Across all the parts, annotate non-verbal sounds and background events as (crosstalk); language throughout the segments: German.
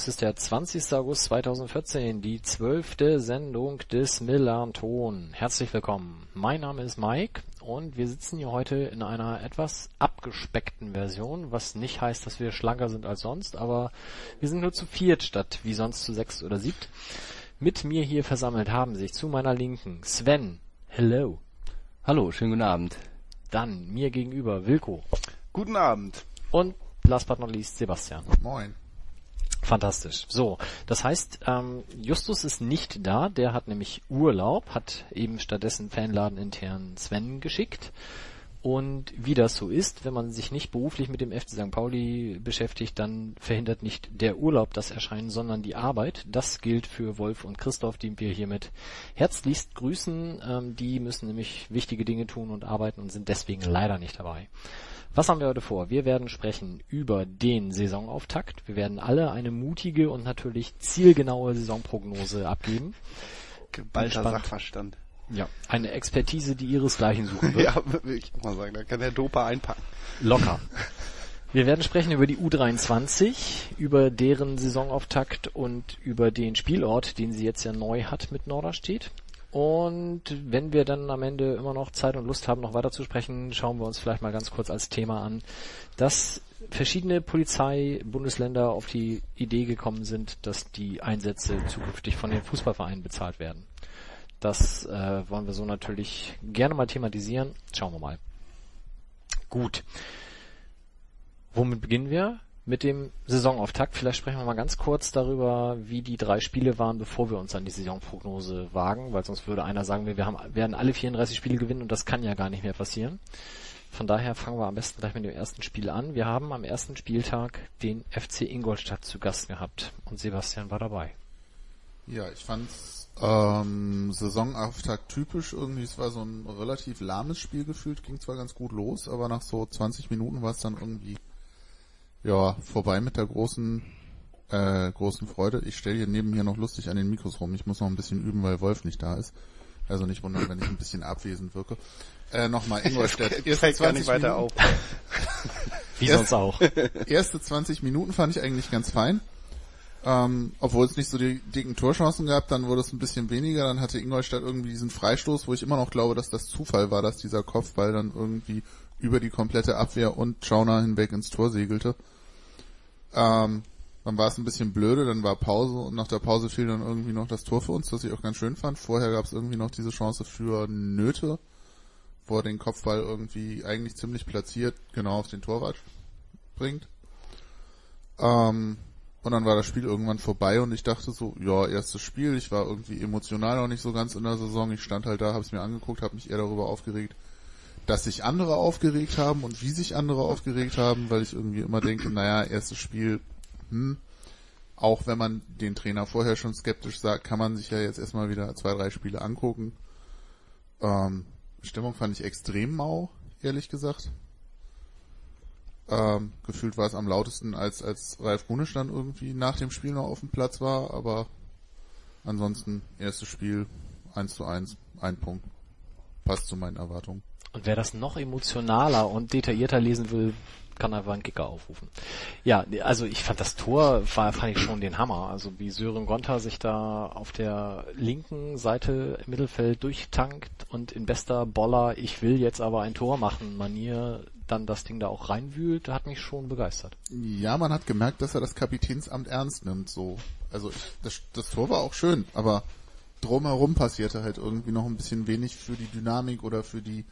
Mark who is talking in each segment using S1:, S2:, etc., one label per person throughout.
S1: es ist der 20. August 2014, die zwölfte Sendung des Millanton. Herzlich willkommen. Mein Name ist Mike und wir sitzen hier heute in einer etwas abgespeckten Version, was nicht heißt, dass wir schlanker sind als sonst, aber wir sind nur zu viert statt wie sonst zu sechs oder siebt. Mit mir hier versammelt haben sich zu meiner Linken Sven. Hello.
S2: Hallo, schönen guten Abend.
S1: Dann mir gegenüber Wilko.
S3: Guten Abend.
S1: Und last but not least Sebastian.
S3: Moin.
S1: Fantastisch. So, das heißt, ähm, Justus ist nicht da, der hat nämlich Urlaub, hat eben stattdessen Fanladen intern Sven geschickt. Und wie das so ist, wenn man sich nicht beruflich mit dem FC St. Pauli beschäftigt, dann verhindert nicht der Urlaub das Erscheinen, sondern die Arbeit. Das gilt für Wolf und Christoph, die wir hiermit herzlichst grüßen. Ähm, die müssen nämlich wichtige Dinge tun und arbeiten und sind deswegen leider nicht dabei. Was haben wir heute vor? Wir werden sprechen über den Saisonauftakt. Wir werden alle eine mutige und natürlich zielgenaue Saisonprognose abgeben.
S3: Geballter Sachverstand.
S1: Ja, eine Expertise, die ihresgleichen suchen wird. (laughs)
S3: ja, ich auch mal sagen. Da kann der Dopa einpacken.
S1: Locker. Wir werden sprechen über die U23, über deren Saisonauftakt und über den Spielort, den sie jetzt ja neu hat mit Norderstedt. Und wenn wir dann am Ende immer noch Zeit und Lust haben, noch weiter zu sprechen, schauen wir uns vielleicht mal ganz kurz als Thema an, dass verschiedene Polizeibundesländer auf die Idee gekommen sind, dass die Einsätze zukünftig von den Fußballvereinen bezahlt werden. Das äh, wollen wir so natürlich gerne mal thematisieren. Schauen wir mal. Gut. Womit beginnen wir? Mit dem Saisonauftakt. Vielleicht sprechen wir mal ganz kurz darüber, wie die drei Spiele waren, bevor wir uns an die Saisonprognose wagen, weil sonst würde einer sagen, wir haben, werden alle 34 Spiele gewinnen und das kann ja gar nicht mehr passieren. Von daher fangen wir am besten gleich mit dem ersten Spiel an. Wir haben am ersten Spieltag den FC Ingolstadt zu Gast gehabt und Sebastian war dabei.
S4: Ja, ich fand's ähm, Saisonauftakt typisch irgendwie. Es war so ein relativ lahmes Spiel gefühlt, ging zwar ganz gut los, aber nach so 20 Minuten war es dann irgendwie ja, vorbei mit der großen, äh, großen Freude. Ich stelle hier neben hier noch lustig an den Mikros rum. Ich muss noch ein bisschen üben, weil Wolf nicht da ist. Also nicht wundern, wenn ich ein bisschen abwesend wirke. Äh, nochmal, Ingolstadt. (laughs)
S3: Erste 20 gar weiter auf. (laughs)
S1: Wie sonst auch.
S4: Erste 20 Minuten fand ich eigentlich ganz fein. Ähm, obwohl es nicht so die dicken Torchancen gab, dann wurde es ein bisschen weniger. Dann hatte Ingolstadt irgendwie diesen Freistoß, wo ich immer noch glaube, dass das Zufall war, dass dieser Kopfball dann irgendwie über die komplette Abwehr und Schauner hinweg ins Tor segelte. Ähm, dann war es ein bisschen blöde, dann war Pause und nach der Pause fiel dann irgendwie noch das Tor für uns, das ich auch ganz schön fand. Vorher gab es irgendwie noch diese Chance für Nöte, wo er den Kopfball irgendwie eigentlich ziemlich platziert genau auf den Torwart bringt. Ähm, und dann war das Spiel irgendwann vorbei und ich dachte so, ja, erstes Spiel, ich war irgendwie emotional noch nicht so ganz in der Saison. Ich stand halt da, habe es mir angeguckt, habe mich eher darüber aufgeregt, dass sich andere aufgeregt haben und wie sich andere aufgeregt haben, weil ich irgendwie immer denke, naja, erstes Spiel, hm, auch wenn man den Trainer vorher schon skeptisch sagt, kann man sich ja jetzt erstmal wieder zwei, drei Spiele angucken. Ähm, Stimmung fand ich extrem mau, ehrlich gesagt. Ähm, gefühlt war es am lautesten, als, als Ralf Gunisch dann irgendwie nach dem Spiel noch auf dem Platz war, aber ansonsten erstes Spiel 1 zu 1, ein Punkt. Passt zu meinen Erwartungen.
S1: Und wer das noch emotionaler und detaillierter lesen will, kann einfach einen Kicker aufrufen. Ja, also ich fand das Tor, war, fand ich schon den Hammer. Also wie Sören Gonta sich da auf der linken Seite im Mittelfeld durchtankt und in bester Boller, ich will jetzt aber ein Tor machen, Manier dann das Ding da auch reinwühlt, hat mich schon begeistert.
S4: Ja, man hat gemerkt, dass er das Kapitänsamt ernst nimmt, so. Also das, das Tor war auch schön, aber drumherum passierte halt irgendwie noch ein bisschen wenig für die Dynamik oder für die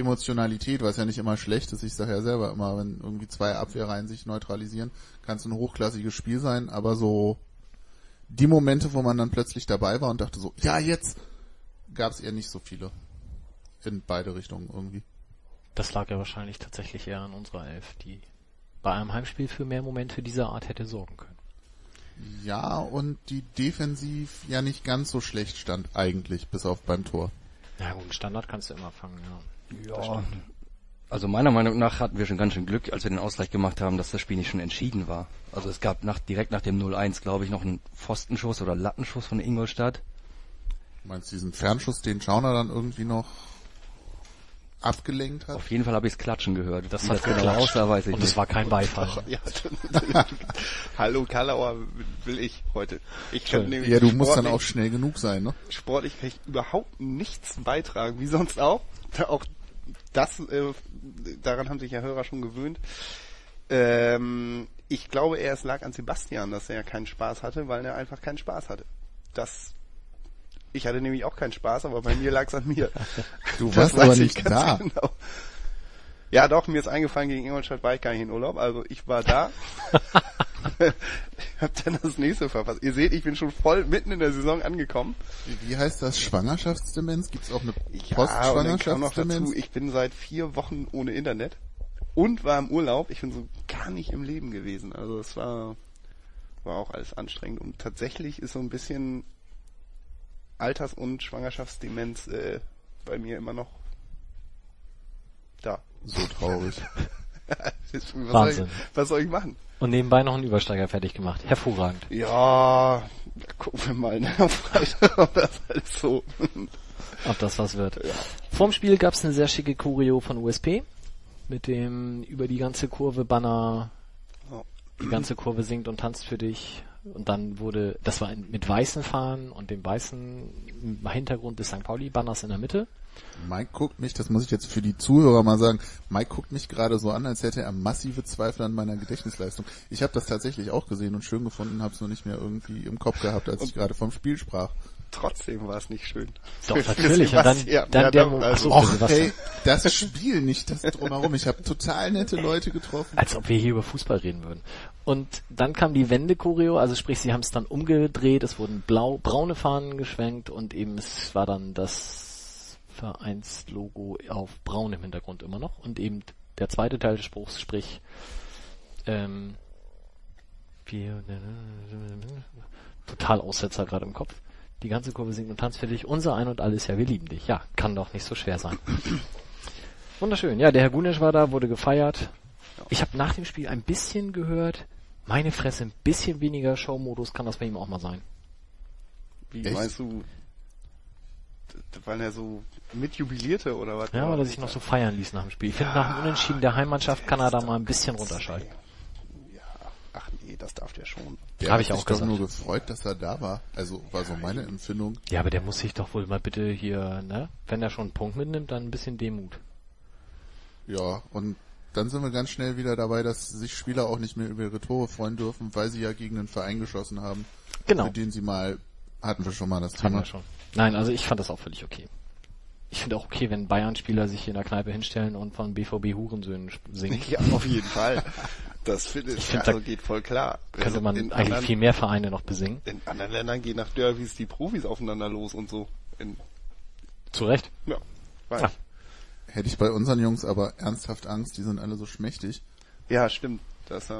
S4: Emotionalität, was ja nicht immer schlecht ist. Ich sage ja selber immer, wenn irgendwie zwei Abwehrreihen sich neutralisieren, kann es ein hochklassiges Spiel sein, aber so die Momente, wo man dann plötzlich dabei war und dachte so, ja, jetzt gab es eher nicht so viele. In beide Richtungen irgendwie.
S1: Das lag ja wahrscheinlich tatsächlich eher an unserer Elf, die bei einem Heimspiel für mehr Momente dieser Art hätte sorgen können.
S4: Ja, und die defensiv ja nicht ganz so schlecht stand eigentlich, bis auf beim Tor.
S1: Ja gut, Standard kannst du immer fangen, ja.
S2: Ja, Also meiner Meinung nach hatten wir schon ganz schön Glück, als wir den Ausgleich gemacht haben, dass das Spiel nicht schon entschieden war. Also es gab nach, direkt nach dem 0-1, glaube ich, noch einen Pfostenschuss oder Lattenschuss von Ingolstadt.
S4: Du meinst diesen Fernschuss, den Schauner dann irgendwie noch abgelenkt hat?
S2: Auf jeden Fall habe ich es klatschen gehört.
S1: Das hat
S2: das genau aussah, weiß ich
S1: Und es war kein Beifall. (laughs)
S3: Ja, Hallo Kalauer will ich heute. Ich kann nämlich
S4: Ja, du musst dann
S3: sportlich-
S4: auch schnell genug sein, ne?
S3: sportlich kann ich überhaupt nichts beitragen, wie sonst auch. Da auch das, äh, daran haben sich ja Hörer schon gewöhnt. Ähm, ich glaube eher, es lag an Sebastian, dass er keinen Spaß hatte, weil er einfach keinen Spaß hatte. Das, ich hatte nämlich auch keinen Spaß, aber bei mir lag es an mir. (laughs)
S4: Du warst aber
S3: ich
S4: nicht da.
S3: Genau. Ja, doch, mir ist eingefallen, gegen Ingolstadt war ich gar nicht in Urlaub, also ich war da. (laughs) Hab dann das nächste verpasst. Ihr seht, ich bin schon voll mitten in der Saison angekommen.
S4: Wie, heißt das? Schwangerschaftsdemenz? Gibt's auch eine
S3: Ja,
S4: Postschwangerschaftsdemenz?
S3: ich bin seit vier Wochen ohne Internet und war im Urlaub. Ich bin so gar nicht im Leben gewesen. Also es war, war auch alles anstrengend. Und tatsächlich ist so ein bisschen Alters- und Schwangerschaftsdemenz äh, bei mir immer noch da.
S4: So traurig. (laughs)
S3: was, soll
S1: Wahnsinn.
S3: ich, was soll ich machen?
S1: Und nebenbei noch einen Übersteiger fertig gemacht. Hervorragend.
S3: Ja, gucken wir mal ne, (laughs) ob das alles so.
S1: Ob das was wird. Vorm Spiel gab's eine sehr schicke Choreo von USP. Mit dem über die ganze Kurve Banner,
S3: Ja.
S1: die ganze Kurve singt und tanzt für dich. Und dann wurde, das war mit weißen Fahnen und dem weißen Hintergrund des St. Pauli-Banners in der Mitte.
S4: Mike guckt mich, das muss ich jetzt für die Zuhörer mal sagen, Mike guckt mich gerade so an, als hätte er massive Zweifel an meiner Gedächtnisleistung. Ich habe das tatsächlich auch gesehen und schön gefunden, habe es nur nicht mehr irgendwie im Kopf gehabt, als ich gerade vom Spiel sprach.
S3: Trotzdem war es nicht schön.
S1: Doch, natürlich. Und dann, dann
S3: Ja,
S1: der,
S3: also-
S4: Och, hey, das Spiel, nicht das drumherum. Ich habe total nette Leute getroffen.
S1: Als ob wir hier über Fußball reden würden. Und dann kam die Wende-Choreo, also sprich, sie haben es dann umgedreht, es wurden blau, braune Fahnen geschwenkt und eben es war dann das Vereinslogo auf braunem Hintergrund immer noch und eben der zweite Teil des Spruchs, sprich, ähm, wir, total Aussetzer gerade im Kopf. Die ganze Kurve singt und tanzt für dich. Unser Ein und Alles, ja, wir lieben dich. Ja, kann doch nicht so schwer sein. (clears throat) Wunderschön. Ja, der Herr Gunesch war da, wurde gefeiert. Ich habe nach dem Spiel ein bisschen gehört, meine Fresse, ein bisschen weniger Showmodus kann das bei ihm auch mal sein.
S3: Wie
S4: Echt?
S3: meinst du, weil er so mitjubilierte oder was?
S1: Ja, weil er sich noch so feiern ließ nach dem Spiel. Ich finde, nach dem Unentschieden der Heimmannschaft kann er da mal ein bisschen runterschalten.
S3: Ja, ach nee, das darf der schon.
S4: Der hat
S1: ich auch
S4: sich doch
S1: gesagt.
S4: nur gefreut, dass er da war. Also war so meine Empfindung.
S1: Ja, aber der muss sich doch wohl mal bitte hier, ne? Wenn er schon einen Punkt mitnimmt, dann ein bisschen Demut.
S4: Ja, und dann sind wir ganz schnell wieder dabei, dass sich Spieler auch nicht mehr über ihre Tore freuen dürfen, weil sie ja gegen einen Verein geschossen haben,
S1: Genau.
S4: für den sie mal, hatten wir schon mal das Thema.
S1: schon. Nein, also ich fand das auch völlig okay. Ich finde auch okay, wenn Bayern-Spieler sich hier in der Kneipe hinstellen und von BVB Hurensöhnen singen. (laughs)
S3: Ja, auf jeden (laughs) Fall. Das finde ich,
S1: find,
S3: also
S1: da
S3: geht voll klar.
S1: Könnte
S3: Also
S1: man eigentlich
S3: anderen,
S1: viel mehr Vereine noch besingen.
S3: In anderen Ländern gehen nach Derbys die Profis aufeinander los und so. In,
S1: Zu Recht.
S3: ja, weiß.
S1: Ja.
S4: Hätte ich bei unseren Jungs aber ernsthaft Angst, die sind alle so schmächtig.
S3: Ja, stimmt. Das, äh,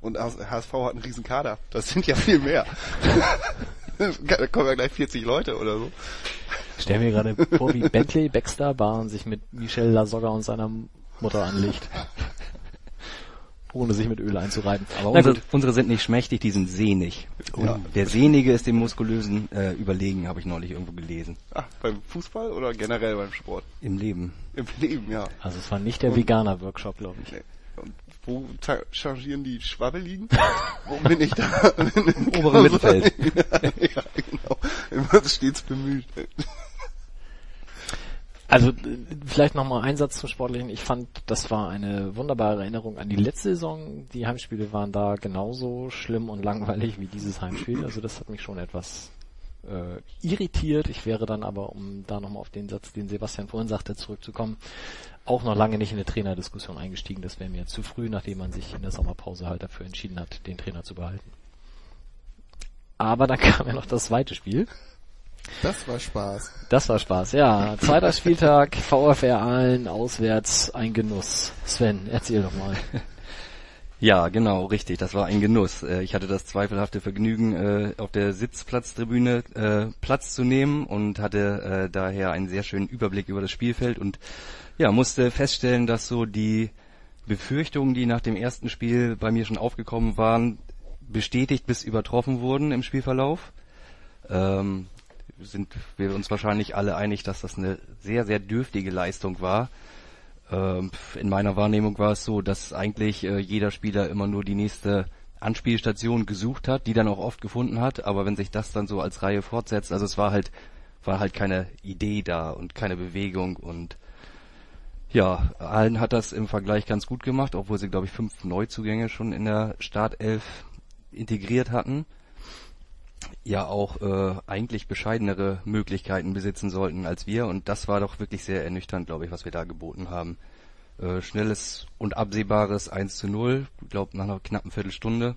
S3: und HSV hat einen riesen Kader. Das sind ja viel mehr. (laughs) da kommen ja gleich 40 Leute oder so.
S1: Stell mir gerade vor, wie Bentley Baxter Bahn sich mit Michel Lasogga und seiner Mutter anlegt. Ohne sich mit Öl einzureiben. Aber
S2: Unsere,
S1: unser,
S2: unsere sind nicht schmächtig, die sind sehnig. Und
S3: Ja.
S2: der Sehnige ist dem Muskulösen äh, überlegen, habe ich neulich irgendwo gelesen.
S3: Ah, beim Fußball oder generell beim Sport?
S2: Im Leben.
S3: Im Leben, ja.
S1: also es war nicht der Veganer-Workshop, glaube ich.
S3: Nee. Wo changieren die Schwabbeligen? (laughs) wo bin ich da? Im (laughs)
S2: oberen Mittelfeld. (laughs)
S3: ja, genau. Immer stets bemüht.
S1: Also vielleicht nochmal ein Satz zum Sportlichen. Ich fand, das war eine wunderbare Erinnerung an die letzte Saison. Die Heimspiele waren da genauso schlimm und langweilig wie dieses Heimspiel. Also das hat mich schon etwas äh, irritiert. Ich wäre dann aber, um da nochmal auf den Satz, den Sebastian vorhin sagte, zurückzukommen, auch noch lange nicht in eine Trainerdiskussion eingestiegen. Das wäre mir zu früh, nachdem man sich in der Sommerpause halt dafür entschieden hat, den Trainer zu behalten. Aber dann (laughs) kam ja noch das zweite Spiel.
S4: Das war Spaß.
S1: Das war Spaß, ja. Zweiter Spieltag, (laughs) VfR Aalen, auswärts, ein Genuss. Sven, erzähl doch mal. (laughs)
S2: Ja, genau, richtig. Das war ein Genuss. Äh, Ich hatte das zweifelhafte Vergnügen, äh, auf der Sitzplatztribüne äh, Platz zu nehmen und hatte daher einen sehr schönen Überblick über das Spielfeld und ja, musste feststellen, dass so die Befürchtungen, die nach dem ersten Spiel bei mir schon aufgekommen waren, bestätigt bis übertroffen wurden im Spielverlauf. Ähm, sind wir uns wahrscheinlich alle einig, dass das eine sehr, sehr dürftige Leistung war. Ähm, in meiner Wahrnehmung war es so, dass eigentlich äh, jeder Spieler immer nur die nächste Anspielstation gesucht hat, die dann auch oft gefunden hat, aber wenn sich das dann so als Reihe fortsetzt, also es war halt, war halt keine Idee da und keine Bewegung und ja, Allen hat das im Vergleich ganz gut gemacht, obwohl sie, glaube ich, fünf Neuzugänge schon in der Startelf integriert hatten. Ja, auch äh, eigentlich bescheidenere Möglichkeiten besitzen sollten als wir. Und das war doch wirklich sehr ernüchternd, glaube ich, was wir da geboten haben. Äh, schnelles und absehbares 1 zu 0, ich glaube nach einer knappen Viertelstunde.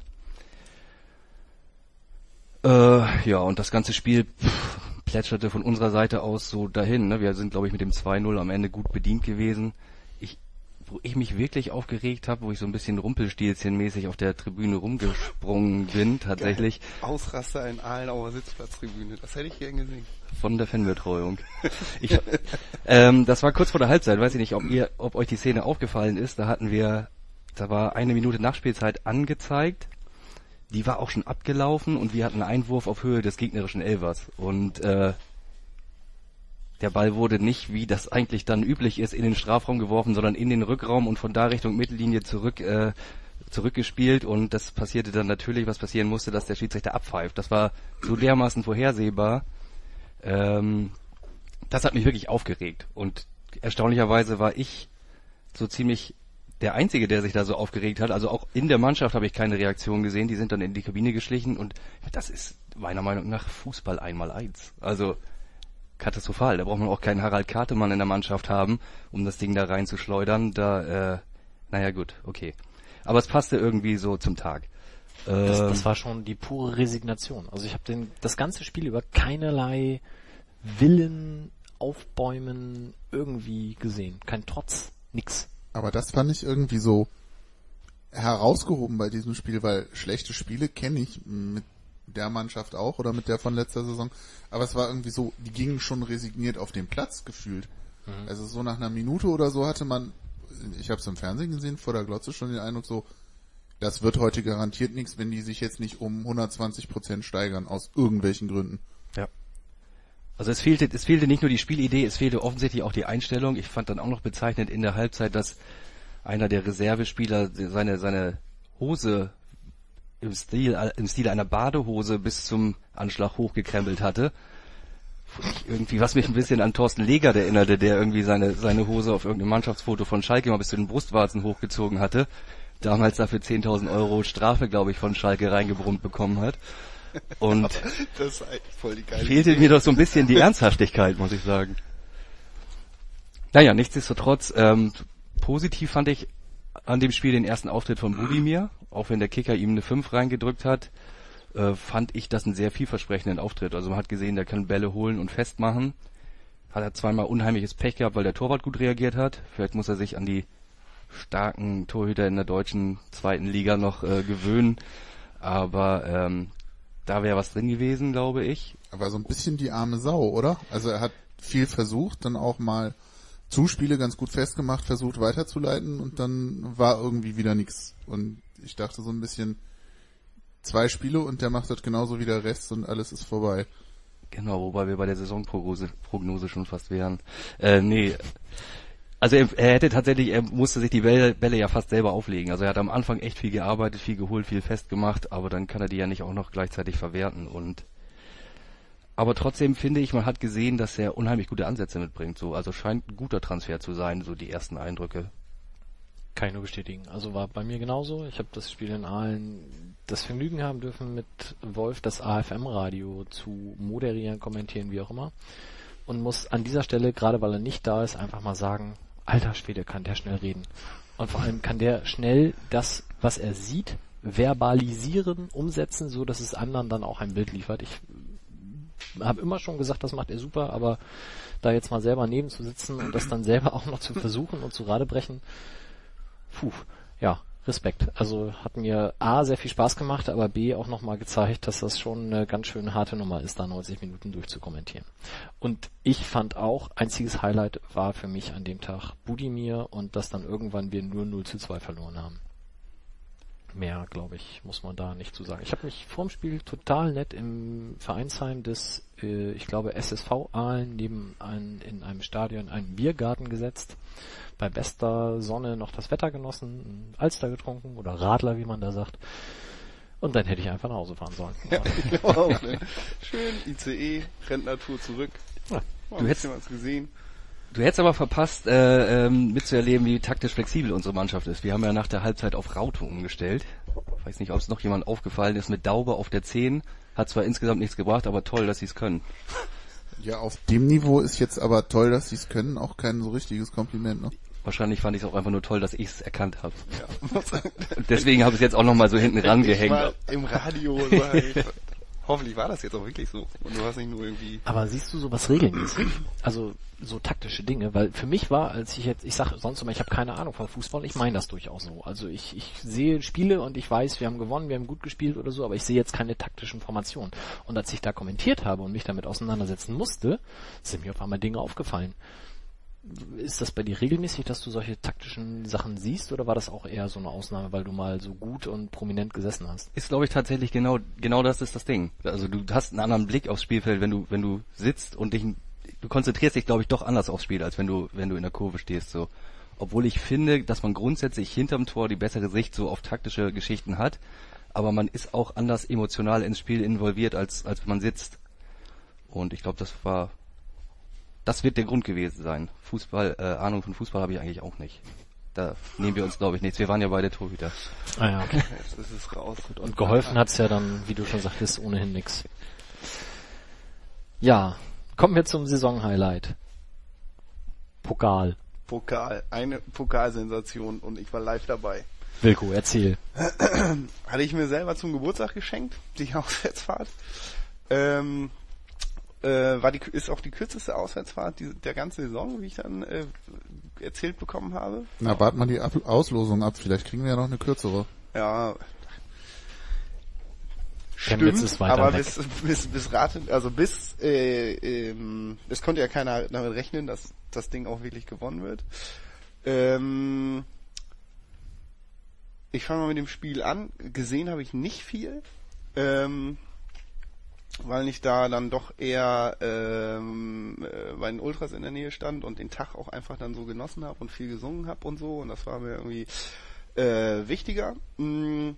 S2: Äh, ja, und das ganze Spiel pff, plätscherte von unserer Seite aus so dahin. Ne? Wir sind, glaube ich, mit dem 2-0 am Ende gut bedient gewesen. Wo ich mich wirklich aufgeregt habe, wo ich so ein bisschen Rumpelstilzchenmäßig auf der Tribüne rumgesprungen (laughs) bin, tatsächlich
S3: Ausraster in Aalen Sitzplatztribüne. Das hätte ich gern gesehen.
S2: von der Fanbetreuung. (laughs) Ich, ähm, das war kurz vor der Halbzeit, weiß ich nicht, ob ihr, ob euch die Szene aufgefallen ist. Da hatten wir, da war eine Minute Nachspielzeit angezeigt. Die war auch schon abgelaufen und wir hatten einen Einwurf auf Höhe des gegnerischen Elvers. Und äh, der Ball wurde nicht, wie das eigentlich dann üblich ist, in den Strafraum geworfen, sondern in den Rückraum und von da Richtung Mittellinie zurück äh, zurückgespielt und das passierte dann natürlich, was passieren musste, dass der Schiedsrichter abpfeift. Das war so dermaßen vorhersehbar. Ähm, das hat mich wirklich aufgeregt und erstaunlicherweise war ich so ziemlich der Einzige, der sich da so aufgeregt hat. Also auch in der Mannschaft habe ich keine Reaktion gesehen. Die sind dann in die Kabine geschlichen und das ist meiner Meinung nach Fußball einmal eins. Also katastrophal. Da braucht man auch keinen Harald Kartemann in der Mannschaft haben, um das Ding da reinzuschleudern. Da, äh, naja gut, okay. Aber es passte irgendwie so zum Tag.
S1: Das,
S2: Ähm,
S1: das war schon die pure Resignation. Also ich habe den das ganze Spiel über keinerlei Willen, Aufbäumen irgendwie gesehen. Kein Trotz, nix.
S4: Aber das fand ich irgendwie so herausgehoben bei diesem Spiel, weil schlechte Spiele kenne ich mit der Mannschaft auch oder mit der von letzter Saison. Aber es war irgendwie so, die gingen schon resigniert auf den Platz gefühlt. Also so nach einer Minute oder so hatte man, ich habe es im Fernsehen gesehen, vor der Glotze schon den Eindruck so, das wird heute garantiert nichts, wenn die sich jetzt nicht um 120 Prozent steigern, aus irgendwelchen Gründen.
S2: Ja. Also es fehlte, es fehlte nicht nur die Spielidee, es fehlte offensichtlich auch die Einstellung. Ich fand dann auch noch bezeichnend in der Halbzeit, dass einer der Reservespieler seine, seine Hose im Stil, im Stil einer Badehose bis zum Anschlag hochgekrempelt hatte. Irgendwie, was mich ein bisschen an Thorsten Legert erinnerte, der irgendwie seine, seine Hose auf irgendeinem Mannschaftsfoto von Schalke mal bis zu den Brustwarzen hochgezogen hatte. Damals dafür 10.000 Euro Strafe, glaube ich, von Schalke reingebrummt bekommen hat. Und (laughs) fehlte mir doch so ein bisschen die Ernsthaftigkeit, muss ich sagen. Naja, nichtsdestotrotz, ähm, positiv fand ich an dem Spiel den ersten Auftritt von Budimir, auch wenn der Kicker ihm eine 5 reingedrückt hat, äh, fand ich das einen sehr vielversprechenden Auftritt. Also man hat gesehen, der kann Bälle holen und festmachen. Hat er zweimal unheimliches Pech gehabt, weil der Torwart gut reagiert hat. Vielleicht muss er sich an die starken Torhüter in der deutschen zweiten Liga noch äh, gewöhnen. Aber ähm, da wäre was drin gewesen, glaube ich.
S4: Aber so ein bisschen die arme Sau, oder? Also er hat viel versucht, dann auch mal Zuspiele ganz gut festgemacht, versucht weiterzuleiten und dann war irgendwie wieder nichts. Und ich dachte so ein bisschen, zwei Spiele und der macht das genauso wie der Rest und alles ist vorbei.
S2: Genau, wobei wir bei der Saisonprognose Prognose schon fast wären. Äh, nee. Also er, er hätte tatsächlich, er musste sich die Bälle, Bälle ja fast selber auflegen. Also er hat am Anfang echt viel gearbeitet, viel geholt, viel festgemacht, aber dann kann er die ja nicht auch noch gleichzeitig verwerten und aber trotzdem finde ich, man hat gesehen, dass er unheimlich gute Ansätze mitbringt. So, also scheint ein guter Transfer zu sein, so die ersten Eindrücke.
S1: Kann ich nur bestätigen. Also war bei mir genauso. Ich habe das Spiel in Aalen das Vergnügen haben dürfen, mit Wolf das AFM-Radio zu moderieren, kommentieren, wie auch immer. Und muss an dieser Stelle, gerade weil er nicht da ist, einfach mal sagen, alter Schwede, kann der schnell reden. Und vor allem kann der schnell das, was er sieht, verbalisieren, umsetzen, so dass es anderen dann auch ein Bild liefert. Ich habe immer schon gesagt, das macht er super, aber da jetzt mal selber neben zu sitzen und das dann selber auch noch zu versuchen und zu Radebrechen, puh, ja, Respekt. Also hat mir A sehr viel Spaß gemacht, aber B auch nochmal gezeigt, dass das schon eine ganz schön harte Nummer ist, da 90 Minuten durchzukommentieren. Und ich fand auch, einziges Highlight war für mich an dem Tag Budimir und dass dann irgendwann wir nur 0 zu 2 verloren haben. Mehr, glaube ich, muss man da nicht zu sagen. Ich habe mich vorm Spiel total nett im Vereinsheim des, äh, ich glaube, SSV Aalen neben ein, in einem Stadion einen Biergarten gesetzt bei bester Sonne noch das Wetter genossen, Alster getrunken oder Radler, wie man da sagt. Und dann hätte ich einfach nach Hause fahren sollen.
S3: Ja, ich auch. Ne? Schön ICE, Rentnertour zurück.
S1: Ja.
S2: Du hättest-
S3: was gesehen.
S2: Du hättest aber verpasst, äh, ähm, mitzuerleben, wie taktisch flexibel unsere Mannschaft ist. Wir haben ja nach der Halbzeit auf Raute umgestellt. Weiß nicht, ob es noch jemand aufgefallen ist mit Daube auf der 10. Hat zwar insgesamt nichts gebracht, aber toll, dass sie es können.
S4: Ja, auf dem Niveau ist jetzt aber toll, dass sie es können, auch kein so richtiges Kompliment, ne?
S2: Wahrscheinlich fand ich es auch einfach nur toll, dass ich es erkannt habe.
S3: Ja, (laughs)
S2: Deswegen habe ich es jetzt auch nochmal so hinten
S3: ich
S2: rangehängt.
S3: im Radio. Hoffentlich war das jetzt auch wirklich so. Und du hast nicht nur irgendwie...
S1: Aber siehst du sowas regelmäßig? Also so taktische Dinge, weil für mich war, als ich jetzt, ich sag sonst immer, ich habe keine Ahnung von Fußball, ich meine das durchaus so. Also ich, ich sehe Spiele und ich weiß, wir haben gewonnen, wir haben gut gespielt oder so, aber ich sehe jetzt keine taktischen Formationen. Und als ich da kommentiert habe und mich damit auseinandersetzen musste, sind mir auf einmal Dinge aufgefallen. Ist das bei dir regelmäßig, dass du solche taktischen Sachen siehst oder war das auch eher so eine Ausnahme, weil du mal so gut und prominent gesessen hast?
S2: Ist, glaube ich, tatsächlich genau, genau das ist das Ding. Also du hast einen anderen Blick aufs Spielfeld, wenn du, wenn du sitzt und dich, du konzentrierst dich, glaube ich, doch anders aufs Spiel, als wenn du, wenn du in der Kurve stehst, so. Obwohl ich finde, dass man grundsätzlich hinterm Tor die bessere Sicht so auf taktische Geschichten hat, aber man ist auch anders emotional ins Spiel involviert, als, als wenn man sitzt. Und ich glaube, das war, das wird der Grund gewesen sein. Fußball, äh, Ahnung von Fußball habe ich eigentlich auch nicht. Da nehmen wir uns, glaube ich, nichts. Wir waren ja beide Torhüter.
S1: Ah ja, okay. (laughs)
S3: Jetzt ist es raus.
S1: Und geholfen hat's ja dann, wie du schon sagtest, ohnehin nix. Ja, kommen wir zum Saisonhighlight. Pokal.
S3: Pokal, eine Pokalsensation und ich war live dabei.
S1: Wilko, erzähl. (clears throat)
S3: Hatte ich mir selber zum Geburtstag geschenkt, die (laughs) Auswärtsfahrt. Ähm, äh, war die, ist auch die kürzeste Auswärtsfahrt die, der ganzen Saison, wie ich dann äh, erzählt bekommen habe.
S4: Na, warten wir die ab Auslosung ab, vielleicht kriegen wir ja noch eine kürzere.
S3: Ja. Stimmt, aber
S1: weg.
S3: bis, bis, bis Rate, also bis, äh, ähm, es konnte ja keiner damit rechnen, dass das Ding auch wirklich gewonnen wird. Ähm, ich fange mal mit dem Spiel an. Gesehen habe ich nicht viel, ähm, weil ich da dann doch eher ähm, äh, bei den Ultras in der Nähe stand und den Tag auch einfach dann so genossen habe und viel gesungen habe und so. Und das war mir irgendwie äh, wichtiger. Mm,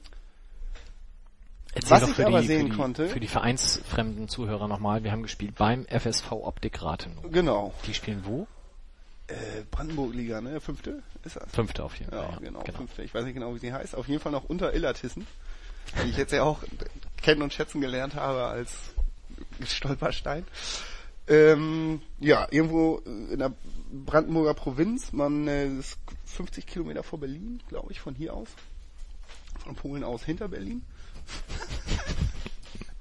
S1: Erzähl
S3: Was ich
S1: für
S3: aber
S1: die,
S3: sehen
S1: für die,
S3: konnte-
S1: Für die vereinsfremden Zuhörer nochmal. Wir haben gespielt beim FSV Optik Rathenow.
S3: Genau.
S1: Die spielen wo?
S3: Äh, Brandenburg-Liga, ne? Fünfte ist das?
S1: Fünfte auf jeden
S3: Ja,
S1: Fall.
S3: genau, fünfte. Ich weiß nicht genau, wie sie heißt. Auf jeden Fall noch unter Illertissen, die ich jetzt ja auch kennen und schätzen gelernt habe als Stolperstein. Ähm, ja, irgendwo in der Brandenburger Provinz. Man äh, ist 50 Kilometer vor Berlin, glaube ich, von hier aus. Von Polen aus hinter Berlin.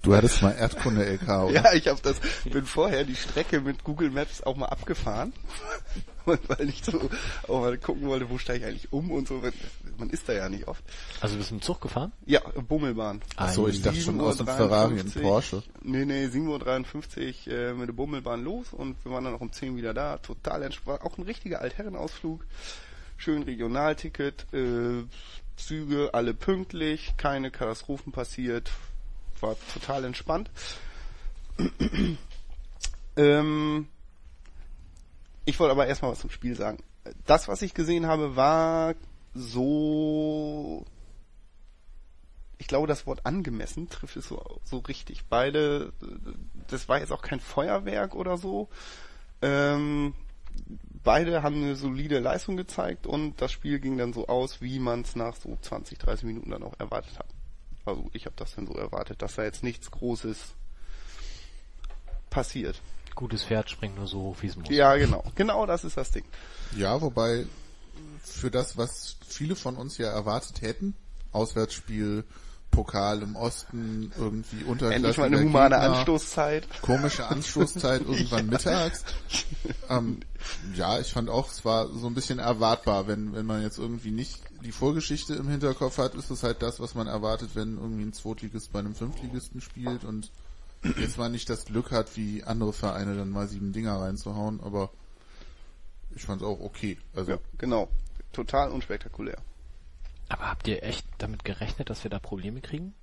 S4: Du hattest mal Erdkunde LK, oder?
S3: Ja, ich hab das, bin vorher die Strecke mit Google Maps auch mal abgefahren. Und (laughs) weil ich so auch mal gucken wollte, wo steige ich eigentlich um und so. Man ist da ja nicht oft.
S1: Also bist du mit dem Zug gefahren?
S3: Ja, Bummelbahn.
S4: Ach so, ich dachte schon aus dem
S3: 7.53
S4: Ferrari in Porsche.
S3: Nee, nee, 7.53 Uhr äh, mit der Bummelbahn los und wir waren dann auch um 10 wieder da. Total entspannt. Auch ein richtiger Altherrenausflug. Schön Regionalticket, äh, Züge, alle pünktlich, keine Katastrophen passiert. War total entspannt. (clears throat) ähm, ich wollte aber erstmal was zum Spiel sagen. Das, was ich gesehen habe, war so ich glaube, das Wort angemessen trifft es so, so richtig. Beide, das war jetzt auch kein Feuerwerk oder so. Ähm, beide haben eine solide Leistung gezeigt und das Spiel ging dann so aus, wie man es nach so 20, 30 Minuten dann auch erwartet hat. Also ich habe das dann so erwartet, dass da jetzt nichts Großes passiert.
S1: Gutes Pferd springt nur so hoch, wie es muss.
S3: Ja, genau. Genau das ist das Ding.
S4: Ja, wobei für das, was viele von uns ja erwartet hätten, Auswärtsspiel, Pokal im Osten, irgendwie Unterklasse.
S3: Endlich mal eine humane Anstoßzeit.
S4: Komische Anstoßzeit irgendwann mittags. Ähm, ja, ich fand auch, es war so ein bisschen erwartbar, wenn, wenn man jetzt irgendwie nicht die Vorgeschichte im Hinterkopf hat, ist es halt das, was man erwartet, wenn irgendwie ein Zweitligist bei einem Fünftligisten spielt und jetzt mal nicht das Glück hat, wie andere Vereine dann mal sieben Dinger reinzuhauen, aber ich fand es auch okay. Also
S3: Ja, genau. Total unspektakulär.
S1: Aber habt ihr echt damit gerechnet, dass wir da Probleme kriegen?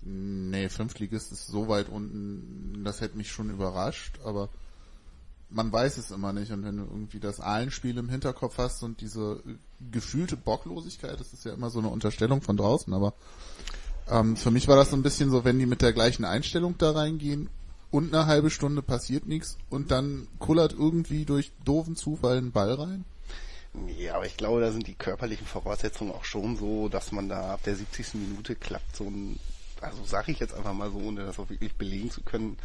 S4: Nee, Fünftligist ist so weit unten, das hätte mich schon überrascht, aber man weiß es immer nicht. Und wenn du irgendwie das Ahlenspiel im Hinterkopf hast und diese gefühlte Bocklosigkeit, das ist ja immer so eine Unterstellung von draußen, aber ähm, für mich war das so ein bisschen so, wenn die mit der gleichen Einstellung da reingehen und eine halbe Stunde passiert nichts und dann kullert irgendwie durch doofen Zufall ein Ball rein.
S3: Ja, aber ich glaube, da sind die körperlichen Voraussetzungen auch schon so, dass man da ab der 70. Minute klappt so ein, also sage ich jetzt einfach mal so, ohne das auch wirklich belegen zu können,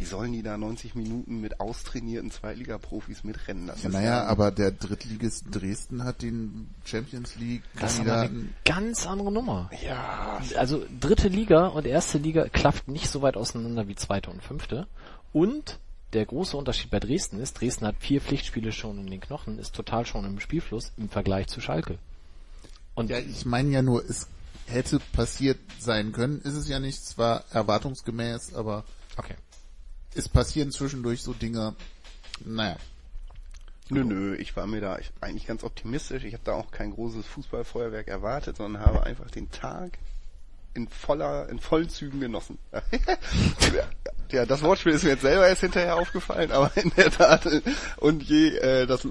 S3: wie sollen die da 90 Minuten mit austrainierten Zweitliga-Profis mitrennen? Das
S4: Ja,
S3: ist
S4: naja, aber der Drittligist Dresden hat den Champions League
S1: Das ist aber eine
S4: Kandidaten.
S1: ganz andere Nummer.
S3: Ja,
S1: Also dritte Liga und erste Liga klafft nicht so weit auseinander wie zweite und fünfte. Und der große Unterschied bei Dresden ist, Dresden hat vier Pflichtspiele schon in den Knochen, ist total schon im Spielfluss im Vergleich zu Schalke. Und
S4: Ja, ich meine ja nur, es hätte passiert sein können. Ist es ja nicht, zwar erwartungsgemäß, aber
S1: okay.
S4: Es passieren zwischendurch so Dinge. Naja,
S3: Nö, nö, ich war mir da ich- eigentlich ganz optimistisch. Ich habe da auch kein großes Fußballfeuerwerk erwartet, sondern habe einfach den Tag in voller, in vollen Zügen genossen. (laughs) ja, das Wortspiel ist mir jetzt selber erst hinterher aufgefallen, aber in der Tat. Und je, äh, das,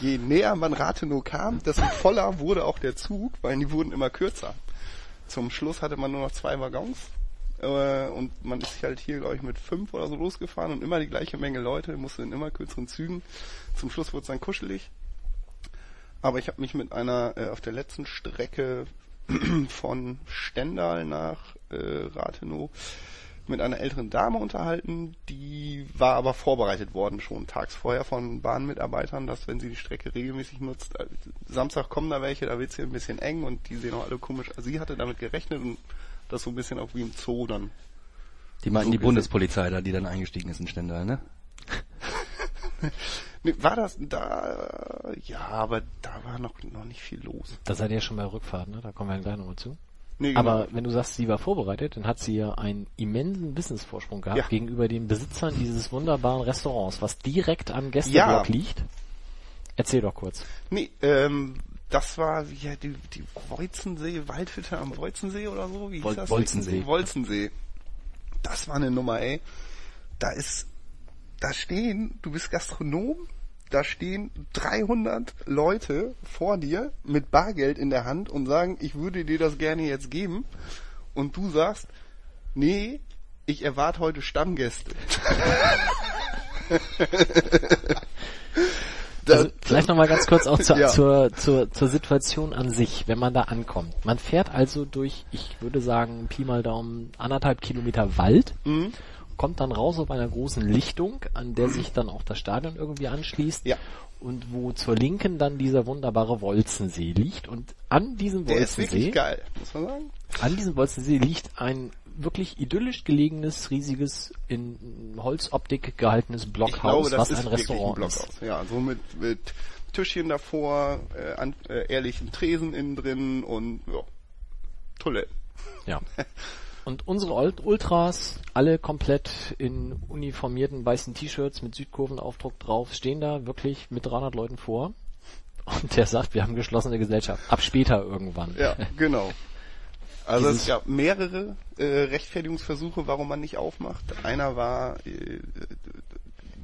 S3: je näher man Rathenow kam, desto voller wurde auch der Zug, weil die wurden immer kürzer. Zum Schluss hatte man nur noch zwei Waggons. Äh, und man ist halt hier, glaube ich, mit fünf oder so losgefahren und immer die gleiche Menge Leute, musste in immer kürzeren Zügen. Zum Schluss wurde es dann kuschelig. Aber ich habe mich mit einer äh, auf der letzten Strecke (clears throat) von Stendal nach äh, Rathenow mit einer älteren Dame unterhalten, die war aber vorbereitet worden schon tags vorher von Bahnmitarbeitern, dass wenn sie die Strecke regelmäßig nutzt, äh, Samstag kommen da welche, da wird's hier ein bisschen eng und die sehen auch alle komisch. Also sie hatte damit gerechnet und das so ein bisschen auch wie im Zoo dann.
S2: Die meinten
S3: So
S2: die
S3: gesehen.
S2: Bundespolizei da, die dann eingestiegen ist in Stendal, ne? (laughs)
S3: Nee, war das da? Ja, aber da war noch noch nicht viel los.
S1: Da seid ihr ja schon bei Rückfahrt, ne? Da kommen wir gleich nochmal zu.
S3: Nee, genau.
S1: Aber wenn du sagst, sie war vorbereitet, dann hat sie ja einen immensen Wissensvorsprung gehabt
S3: Ja.
S1: gegenüber den Besitzern dieses wunderbaren Restaurants, was direkt am Gästeblock
S3: Ja.
S1: liegt. Erzähl doch kurz.
S3: Nee, ähm, das war wie ja, die, die Wolzensee, Waldhütte am Wolzensee oder so, wie hieß das?
S1: Wolzensee.
S3: Wolzensee. Das war eine Nummer, ey. Da ist, da stehen, du bist Gastronom, da stehen 300 Leute vor dir mit Bargeld in der Hand und sagen, ich würde dir das gerne jetzt geben. Und du sagst, nee, ich erwarte heute Stammgäste. (laughs) (laughs)
S1: Also vielleicht nochmal ganz kurz auch zur, (laughs)
S3: Ja.
S1: zur, zur, zur Situation an sich, wenn man da ankommt. Man fährt also durch, ich würde sagen, Pi mal Daumen, anderthalb Kilometer Wald,
S3: Mhm.
S1: kommt dann raus auf einer großen Lichtung, an der sich dann auch das Stadion irgendwie anschließt.
S3: Ja.
S1: Und wo zur Linken dann dieser wunderbare Wolzensee liegt. Und an diesem
S3: Der ist
S1: Wolzensee,
S3: wirklich geil, muss man sagen.
S1: an diesem Wolzensee liegt ein wirklich idyllisch gelegenes, riesiges, in Holzoptik gehaltenes Blockhaus,
S3: glaube,
S1: was ein Restaurant
S3: ein
S1: ist.
S3: Ja, so mit, mit Tischchen davor, äh, an, äh, ehrlichen Tresen innen drin und ja, Toiletten.
S1: Ja. (laughs) Und unsere Ult- Ultras, alle komplett in uniformierten weißen T-Shirts mit Südkurvenaufdruck drauf, stehen da wirklich mit 300 Leuten vor. Und der sagt, wir haben geschlossene Gesellschaft. Ab später irgendwann.
S3: Ja, genau. (laughs) Also es gab mehrere äh, Rechtfertigungsversuche, warum man nicht aufmacht. Einer war, äh,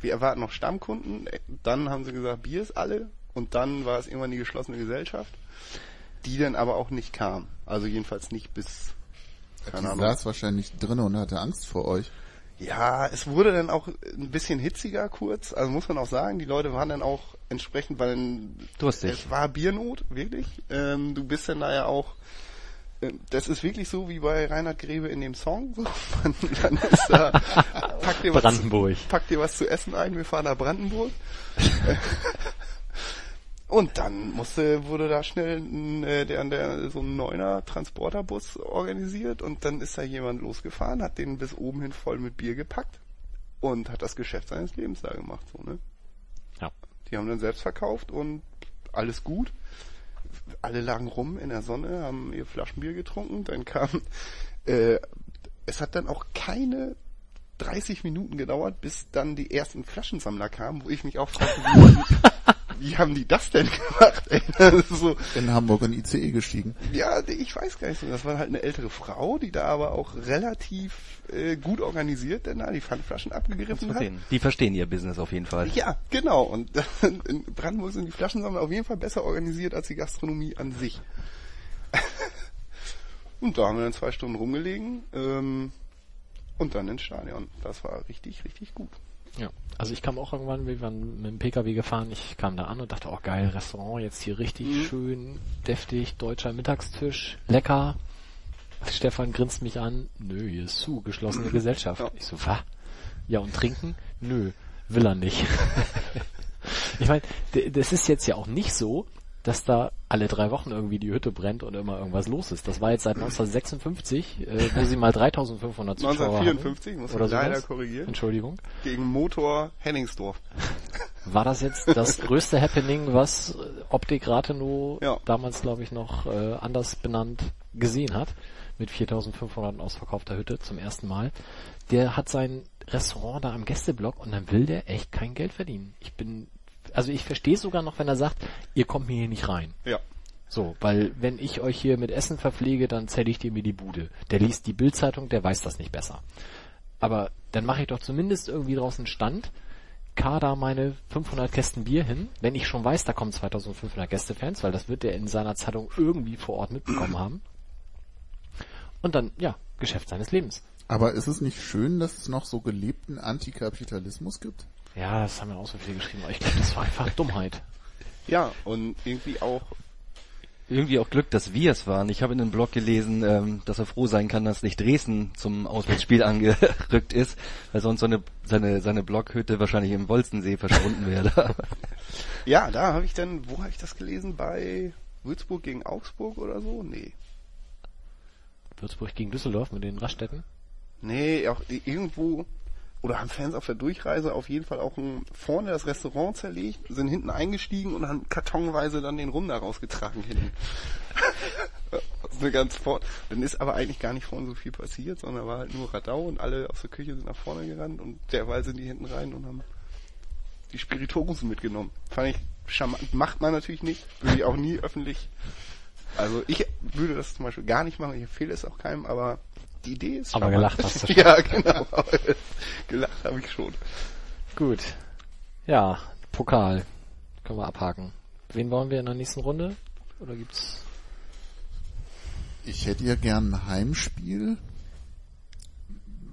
S3: wir erwarten noch Stammkunden, dann haben sie gesagt, Bier ist alle und dann war es irgendwann die geschlossene Gesellschaft, die dann aber auch nicht kam. Also jedenfalls nicht bis, keine Ahnung,
S4: saß wahrscheinlich drinnen und hatte Angst vor euch.
S3: Ja, es wurde dann auch ein bisschen hitziger kurz. Also muss man auch sagen, die Leute waren dann auch entsprechend, weil
S2: Durstig.
S3: es war Biernot, wirklich. Ähm, du bist dann da ja auch, das ist wirklich so wie bei Reinhard Grebe in dem Song. So, (laughs) man, dann ist da, (laughs) pack dir, was,
S1: Brandenburg.
S3: pack dir was zu essen ein, wir fahren nach Brandenburg. (laughs) Und dann musste, wurde da schnell ein, äh, der, der, so ein neuner Transporterbus organisiert und dann ist da jemand losgefahren, hat den bis oben hin voll mit Bier gepackt und hat das Geschäft seines Lebens da gemacht, so, ne?
S1: Ja.
S3: Die haben dann selbst verkauft und alles gut. Alle lagen rum in der Sonne, haben ihr Flaschenbier getrunken, dann kam, (laughs) äh, es hat dann auch keine 30 Minuten gedauert, bis dann die ersten Flaschensammler kamen, wo ich mich auch fragte, wie, (laughs) wie haben die das denn (laughs) gemacht? Ey? Das ist so,
S4: In Hamburg in ICE gestiegen.
S3: ja, ich weiß gar nicht so. Das war halt eine ältere Frau, die da aber auch relativ äh, gut organisiert denn da die Pfandflaschen abgegriffen hat.
S2: Die verstehen ihr Business auf jeden Fall.
S3: Ja, genau. Und (laughs) in Brandenburg sind die Flaschensammler auf jeden Fall besser organisiert als die Gastronomie an sich. (laughs) und da haben wir dann zwei Stunden rumgelegen ähm, und dann ins Stadion. Das war richtig, richtig gut.
S1: Ja, also ich kam auch irgendwann, wir waren mit dem PKW gefahren, ich kam da an und dachte, oh geil, Restaurant, jetzt hier richtig
S3: Mhm.
S1: schön, deftig, deutscher Mittagstisch, lecker. Stefan grinst mich an, nö, hier ist zu, geschlossene Gesellschaft.
S3: Ja.
S1: Ich so, was? Ja, und trinken? Nö, will er nicht. (laughs) ich meine, das ist jetzt ja auch nicht so, dass da alle drei Wochen irgendwie die Hütte brennt und immer irgendwas los ist. Das war jetzt seit 1956, äh, wo (laughs) sie mal 3500 Zuschauer
S3: 1954,
S1: hatten,
S3: muss
S1: oder
S3: ich leider
S1: sowas.
S3: korrigieren,
S1: Entschuldigung.
S3: gegen Motor Henningsdorf. (laughs)
S1: War das jetzt das (laughs) größte Happening, was äh, Optik Rathenow
S3: Ja.
S1: damals, glaube ich, noch äh, anders benannt gesehen hat? Mit 4500 ausverkaufter Hütte zum ersten Mal. Der hat sein Restaurant da am Gästeblock und dann will der echt kein Geld verdienen. Ich bin, also ich verstehe sogar noch, wenn er sagt, ihr kommt mir hier nicht rein.
S3: Ja.
S1: So, weil wenn ich euch hier mit Essen verpflege, dann zerlegt ihr mir die Bude. Der liest die Bildzeitung, der weiß das nicht besser. Aber dann mache ich doch zumindest irgendwie draußen Stand, kader meine 500 Kästen Bier hin, wenn ich schon weiß, da kommen 2500 Gästefans, weil das wird er in seiner Zeitung irgendwie vor Ort mitbekommen haben. Und dann, ja, Geschäft seines Lebens.
S4: Aber ist es nicht schön, dass es noch so gelebten Antikapitalismus gibt?
S1: Ja, das haben wir auch so viele geschrieben, aber ich glaube, das war einfach (laughs) Dummheit.
S3: Ja, und irgendwie auch,
S2: Irgendwie auch Glück, dass wir es waren. Ich habe in einem Blog gelesen, ähm, dass er froh sein kann, dass nicht Dresden zum Auswärtsspiel (laughs) angerückt ist, weil sonst so eine, seine, seine Blockhütte wahrscheinlich im Wolstensee verschwunden wäre. (laughs)
S3: ja, da habe ich dann, wo habe ich das gelesen? Bei Würzburg gegen Augsburg oder so? Nee.
S1: Würzburg gegen Düsseldorf mit den Raststätten.
S3: Nee, auch irgendwo, oder haben Fans auf der Durchreise auf jeden Fall auch ein, vorne das Restaurant zerlegt, sind hinten eingestiegen und haben kartonweise dann den Rum da rausgetragen hinten. (laughs) Eine ganz vor Dann ist aber eigentlich gar nicht vorne so viel passiert, sondern war halt nur Radau und alle aus der Küche sind nach vorne gerannt und derweil sind die hinten rein und haben die Spirituosen mitgenommen. Fand ich charmant. Macht man natürlich nicht. Würde ich auch nie öffentlich. Also ich würde das zum Beispiel gar nicht machen. Ich empfehle es auch keinem, aber die Idee ist
S1: Aber gelacht hast du (laughs) schon.
S3: Ja, genau. (laughs) Gelacht habe ich schon.
S1: Gut. Ja, Pokal. Können wir abhaken. Wen wollen wir in der nächsten Runde? Oder gibt's
S4: Ich hätte ja gern ein Heimspiel.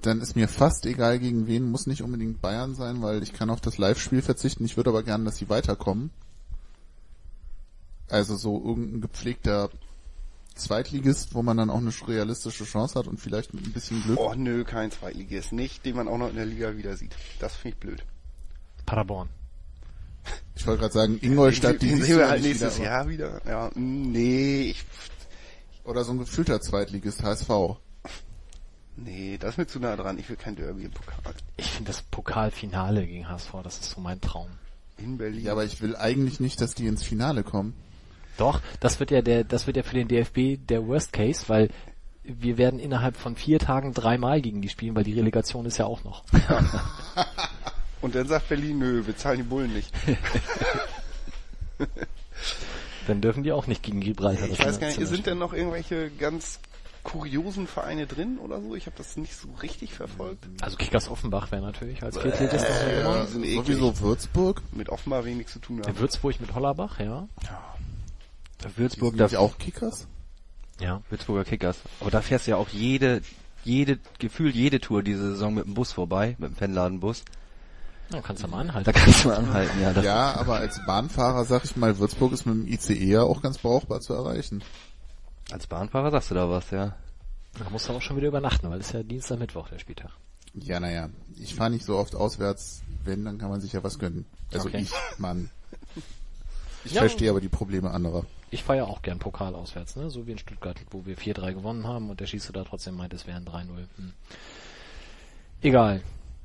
S4: Dann ist mir fast egal gegen wen, muss nicht unbedingt Bayern sein, weil ich kann auf das Live-Spiel verzichten. Ich würde aber gern, dass sie weiterkommen. Also so irgendein gepflegter Zweitligist, wo man dann auch eine realistische Chance hat und vielleicht mit ein bisschen Glück.
S3: Oh nö, kein Zweitligist. Nicht, den man auch noch in der Liga wieder sieht. Das finde ich blöd.
S1: Paderborn?
S4: Ich wollte gerade sagen, Ingolstadt, die
S3: sehen wir
S4: ja
S3: halt
S4: nicht
S3: nächstes
S4: wieder,
S3: Jahr wieder. Ja, nee, ich,
S4: Oder so ein gefühlter Zweitligist, HSV.
S3: nee, das ist mir zu nah dran. Ich will kein Derby im Pokal.
S1: Ich finde das Pokalfinale gegen HSV, das ist so mein Traum.
S3: In Berlin.
S4: Ja, aber ich will eigentlich nicht, dass die ins Finale kommen.
S1: Doch, das wird ja der, das wird ja für den DFB der Worst Case, weil wir werden innerhalb von vier Tagen dreimal gegen die spielen, weil die Relegation ist ja auch noch. (laughs)
S3: Und dann sagt Berlin, nö, wir zahlen die Bullen nicht. (laughs)
S1: Dann dürfen die auch nicht gegen Gibraltar.
S3: Ich weiß gar nicht, sind denn noch irgendwelche ganz kuriosen Vereine drin oder so? Ich habe das nicht so richtig verfolgt.
S1: Also Kickers Offenbach wäre natürlich als Viertligist
S3: die sind eklig.
S4: Sowieso Würzburg.
S3: Mit Offenbar wenig zu tun haben.
S1: Würzburg mit Hollerbach, ja.
S2: Würzburg, da,
S4: auch Kickers?
S1: Ja.
S2: Würzburger Kickers. Aber da fährst du ja auch jede, jede, gefühlt jede Tour diese Saison mit dem Bus vorbei, mit dem Fanladenbus.
S1: Dann kannst du mal anhalten.
S2: Da kannst du mal anhalten, ja. Das,
S4: Ja, aber als Bahnfahrer sag ich mal, Würzburg ist mit dem ICE ja auch ganz brauchbar zu erreichen.
S2: Als Bahnfahrer sagst du da was, ja.
S1: Da musst du auch schon wieder übernachten, weil es ist ja Dienstag, Mittwoch der Spieltag.
S4: Ja, naja, ich fahre nicht so oft auswärts. Wenn, dann kann man sich ja was gönnen. Also
S1: Okay.
S4: ich, Mann. (laughs) Ich
S1: Ja.
S4: verstehe aber die Probleme anderer.
S1: Ich ja auch gern Pokal auswärts, ne? So wie in Stuttgart, wo wir 4-3 gewonnen haben und der Schieße da trotzdem meint, es wären 3-0. Hm. Egal.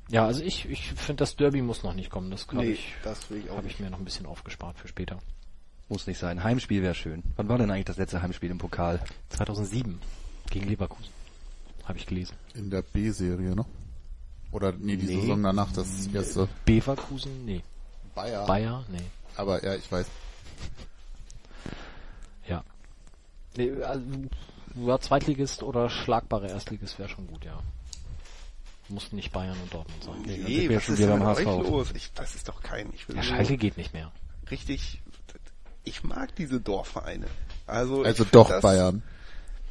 S1: Ja, also ich, ich finde, das Derby muss noch nicht kommen. Das habe
S3: Nee,
S1: ich,
S3: das will ich auch
S1: hab
S3: nicht.
S1: ich mir noch ein bisschen aufgespart für später.
S2: Muss nicht sein. Heimspiel wäre schön. Wann war denn eigentlich das letzte Heimspiel im Pokal?
S1: 2007 gegen Leverkusen. Habe ich gelesen.
S4: In der B-Serie, ne? Oder nee, die
S2: Nee.
S4: Saison danach, das erste
S1: Beverkusen? Nee.
S4: Bayer.
S1: Bayer? Nee.
S4: Aber ja, ich weiß.
S1: Ja. Nee, also, ja, Zweitligist oder schlagbare Erstligist wäre schon gut, ja. Muss nicht Bayern und Dortmund sein.
S3: Nee,
S2: wir
S3: was ist denn
S2: beim
S3: mit euch
S2: HSV.
S3: los? Ich, das ist doch kein, ich will
S1: Ja, Schalke geht nicht mehr.
S3: richtig, ich mag diese Dorfvereine. Also,
S4: Also doch
S3: das,
S4: Bayern.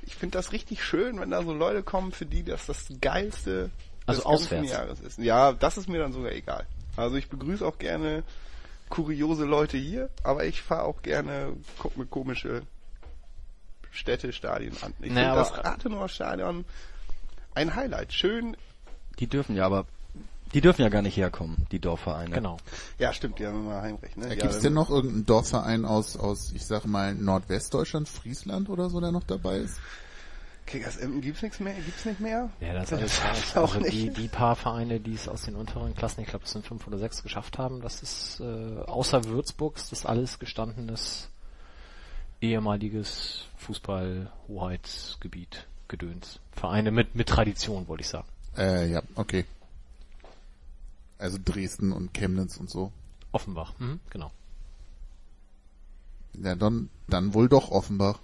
S3: Ich finde das richtig schön, wenn da so Leute kommen, für die das das geilste
S1: Also
S3: des ganzen
S1: auswärts.
S3: Jahres ist. Ja, das ist mir dann sogar egal. Also ich begrüße auch gerne kuriose Leute hier, aber ich fahre auch gerne, guck mir komische Städte, Stadien an. Ich
S1: Naja,
S3: finde das Rathenower Stadion ein Highlight. Schön,
S2: Die dürfen ja aber, die dürfen ja gar nicht herkommen, die Dorfvereine.
S1: Genau.
S3: ja stimmt, die haben immer Heimrecht. Ne?
S4: Ja, Gibt es denn noch irgendeinen Dorfverein aus, aus, ich sag mal, Nordwestdeutschland, Friesland oder so, der noch dabei ist?
S3: Kickers Emden gibt's nichts mehr, gibt's nicht mehr?
S1: Ja, das (laughs)
S3: Ja,
S1: ist alles
S3: auch
S1: Also
S3: nicht.
S1: die, die paar Vereine, die es aus den unteren Klassen, ich glaube, es sind fünf oder sechs geschafft haben, das ist äh, außer Würzburgs das alles gestandenes ehemaliges Fußball-Hoheitsgebiet, Gedöns. Vereine mit, mit Tradition, wollte ich sagen.
S4: Äh, ja, okay. Also Dresden und Chemnitz und so.
S1: Offenbach, mhm, genau.
S4: Ja, dann, dann wohl doch Offenbach.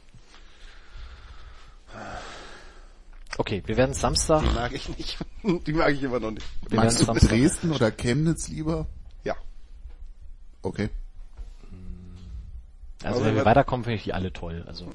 S1: Okay, wir werden Samstag,
S3: Die mag ich nicht. (laughs) Die mag ich immer noch nicht.
S1: wir
S4: Magst du
S1: werden Samstag,
S4: Dresden oder Chemnitz lieber?
S3: Ja.
S4: Okay.
S1: Also wenn wir weiterkommen, finde ich die alle toll, also. (laughs)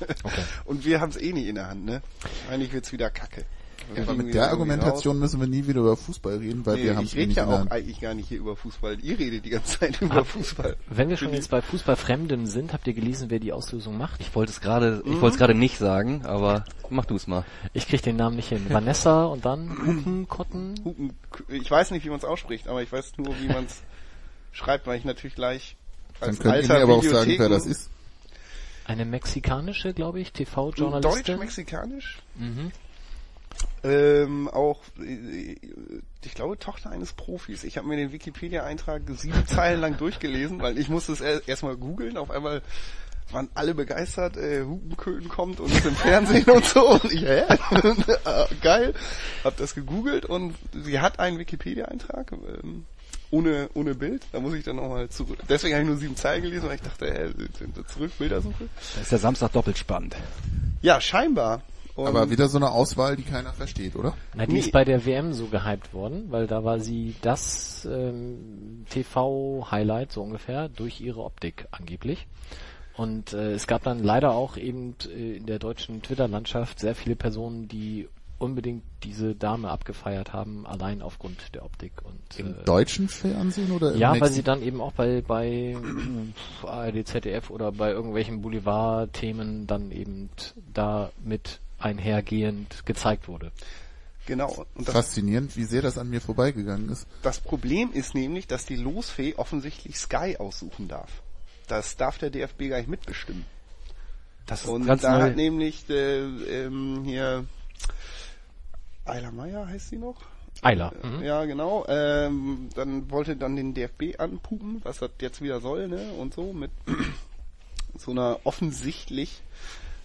S1: Okay.
S3: Und wir haben es eh nie in der Hand, ne? Eigentlich wird's wieder kacke. Wir
S4: Aber mit der Argumentation müssen wir nie wieder über Fußball reden, weil
S3: raus.
S4: wir
S3: Nee,
S4: haben
S3: ich
S4: eh
S3: rede ja auch
S4: Hand.
S3: eigentlich gar nicht hier über Fußball. Ihr redet die ganze Zeit (laughs) über
S1: Hab-
S3: Fußball.
S1: Wenn wir schon jetzt bei Fußballfremden sind, habt ihr gelesen, wer die Auslösung macht?
S2: Ich wollte es gerade,
S3: Mhm.
S2: ich wollte es gerade nicht sagen, aber mach du es mal.
S1: Ich krieg den Namen nicht hin. Vanessa und dann Hupenkotten.
S3: Hupen, ich weiß nicht, wie man es ausspricht, aber ich weiß nur, wie man es (laughs) schreibt, weil ich natürlich gleich
S4: Dann könnt ihr mir aber auch sagen, wer das ist.
S1: Eine mexikanische, glaube ich, TV-Journalistin.
S3: Deutsch-mexikanisch.
S1: Mhm.
S3: Ähm, auch, äh, ich glaube, Tochter eines Profis. Ich habe mir den Wikipedia-Eintrag sieben Zeilen lang durchgelesen, weil ich musste es er- erstmal googeln. Auf einmal waren alle begeistert, äh, Hupenköhlen kommt und ist im Fernsehen und so. Und ich, hä? (laughs) Ah, Geil. Hab das gegoogelt und sie hat einen Wikipedia-Eintrag. Ähm, ohne, ohne Bild, da muss ich dann nochmal zurück. Deswegen habe ich nur sieben Zeilen gelesen, weil ich dachte, hä, zurück, Bildersuche.
S2: Da ist der Samstag doppelt spannend.
S3: Ja, scheinbar. Und
S4: Aber wieder so eine Auswahl, die keiner versteht, oder?
S1: Na, die
S3: Nee.
S1: ist bei der WM so gehypt worden, weil da war sie das ähm, TV-Highlight so ungefähr durch ihre Optik angeblich. Und äh, es gab dann leider auch eben äh, in der deutschen Twitter-Landschaft sehr viele Personen, die unbedingt diese Dame abgefeiert haben, allein aufgrund der Optik. Und
S4: Im
S1: äh,
S4: deutschen Fernsehen oder im
S1: Ja, weil
S4: nächsten?
S1: sie dann eben auch bei, bei ARD, ZDF oder bei irgendwelchen Boulevard-Themen dann eben da mit einhergehend gezeigt wurde.
S3: genau. Und das
S4: Faszinierend, wie sehr das an mir vorbeigegangen ist.
S3: Das Problem ist nämlich, dass die Losfee offensichtlich Sky aussuchen darf. Das darf der DFB gar nicht mitbestimmen.
S2: Das ist
S3: Und
S2: ganz
S3: da
S2: neu.
S3: hat nämlich äh, ähm, hier Ayla Meier heißt sie noch?
S1: Eiler.
S3: Äh,
S1: Mhm.
S3: Ja, genau. Ähm, dann wollte dann den DFB anpupen, was das jetzt wieder soll, ne? Und so mit (clears throat) so einer offensichtlich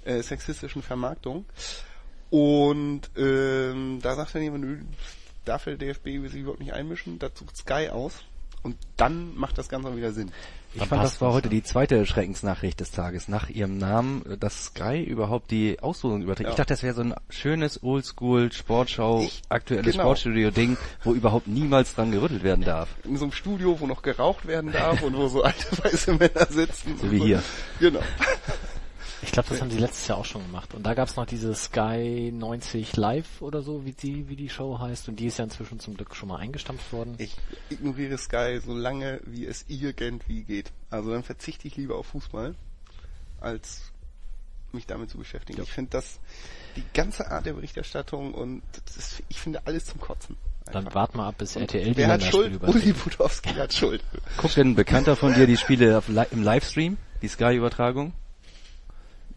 S3: äh, sexistischen Vermarktung. Und ähm, da sagt dann jemand, darf der DFB sich überhaupt nicht einmischen, da sucht Sky aus. Und dann macht das Ganze wieder Sinn.
S2: Ich
S1: Dann
S2: fand, das war heute
S1: ja.
S2: die zweite Schreckensnachricht des Tages nach ihrem Namen, dass Sky überhaupt die Auslosung überträgt.
S3: Ja.
S2: Ich dachte, das wäre so ein schönes Oldschool Sportschau,
S3: Ich-
S2: aktuelles
S3: genau.
S2: Sportstudio-Ding, wo überhaupt niemals dran gerüttelt werden darf.
S3: In so einem Studio, wo noch geraucht werden darf und wo so alte (laughs) weiße Männer sitzen.
S2: So wie hier.
S3: Genau.
S1: Ich glaube, das haben sie letztes Jahr auch schon gemacht. Und da gab's noch diese Sky 90 Live oder so, wie die, wie die Show heißt. Und die ist ja inzwischen zum Glück schon mal eingestampft worden.
S3: Ich ignoriere Sky so lange, wie es irgendwie geht. Also dann verzichte ich lieber auf Fußball, als mich damit zu beschäftigen. Ich finde das, die ganze Art der Berichterstattung und das ich finde alles zum Kotzen.
S1: Dann
S3: Einfach.
S1: wart mal ab, bis RTL die
S3: Wer hat Schuld? Uli Budowski hat Schuld.
S2: Guckt denn ein Bekannter von dir die Spiele im Livestream, die Sky-Übertragung?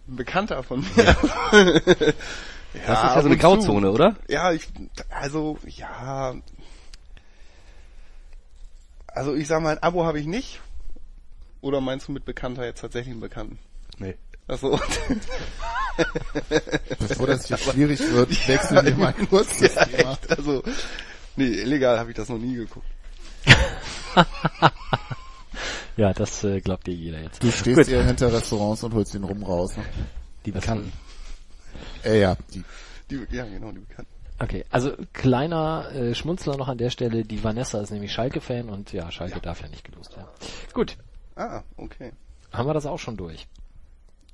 S3: Ein Bekannter von mir. ja, (laughs)
S2: Das ist ja so eine
S3: zu.
S2: Grauzone, oder?
S3: Ja, ich, also, ja. Also ich sag mal, ein Abo habe ich nicht. Oder meinst du mit Bekannter jetzt tatsächlich einen Bekannten?
S2: Nee.
S3: Achso. (laughs)
S4: Bevor das hier schwierig wird, wechseln wir mal (laughs) kurz das Thema.
S3: also, nee, illegal habe ich das noch nie geguckt.
S1: Ja, das äh, glaubt dir jeder jetzt.
S4: Du stehst
S1: Gut.
S4: eher hinter Restaurants und holst den Rum raus. Ne?
S2: Die Bekannten.
S4: Äh, ja, die.
S3: Die, ja, genau, die Bekannten.
S1: Okay, also kleiner äh, Schmunzler noch an der Stelle. Die Vanessa ist nämlich Schalke-Fan und ja, Schalke darf ja nicht gelost werden. Gut,
S3: Ah, okay.
S1: haben wir das auch schon durch.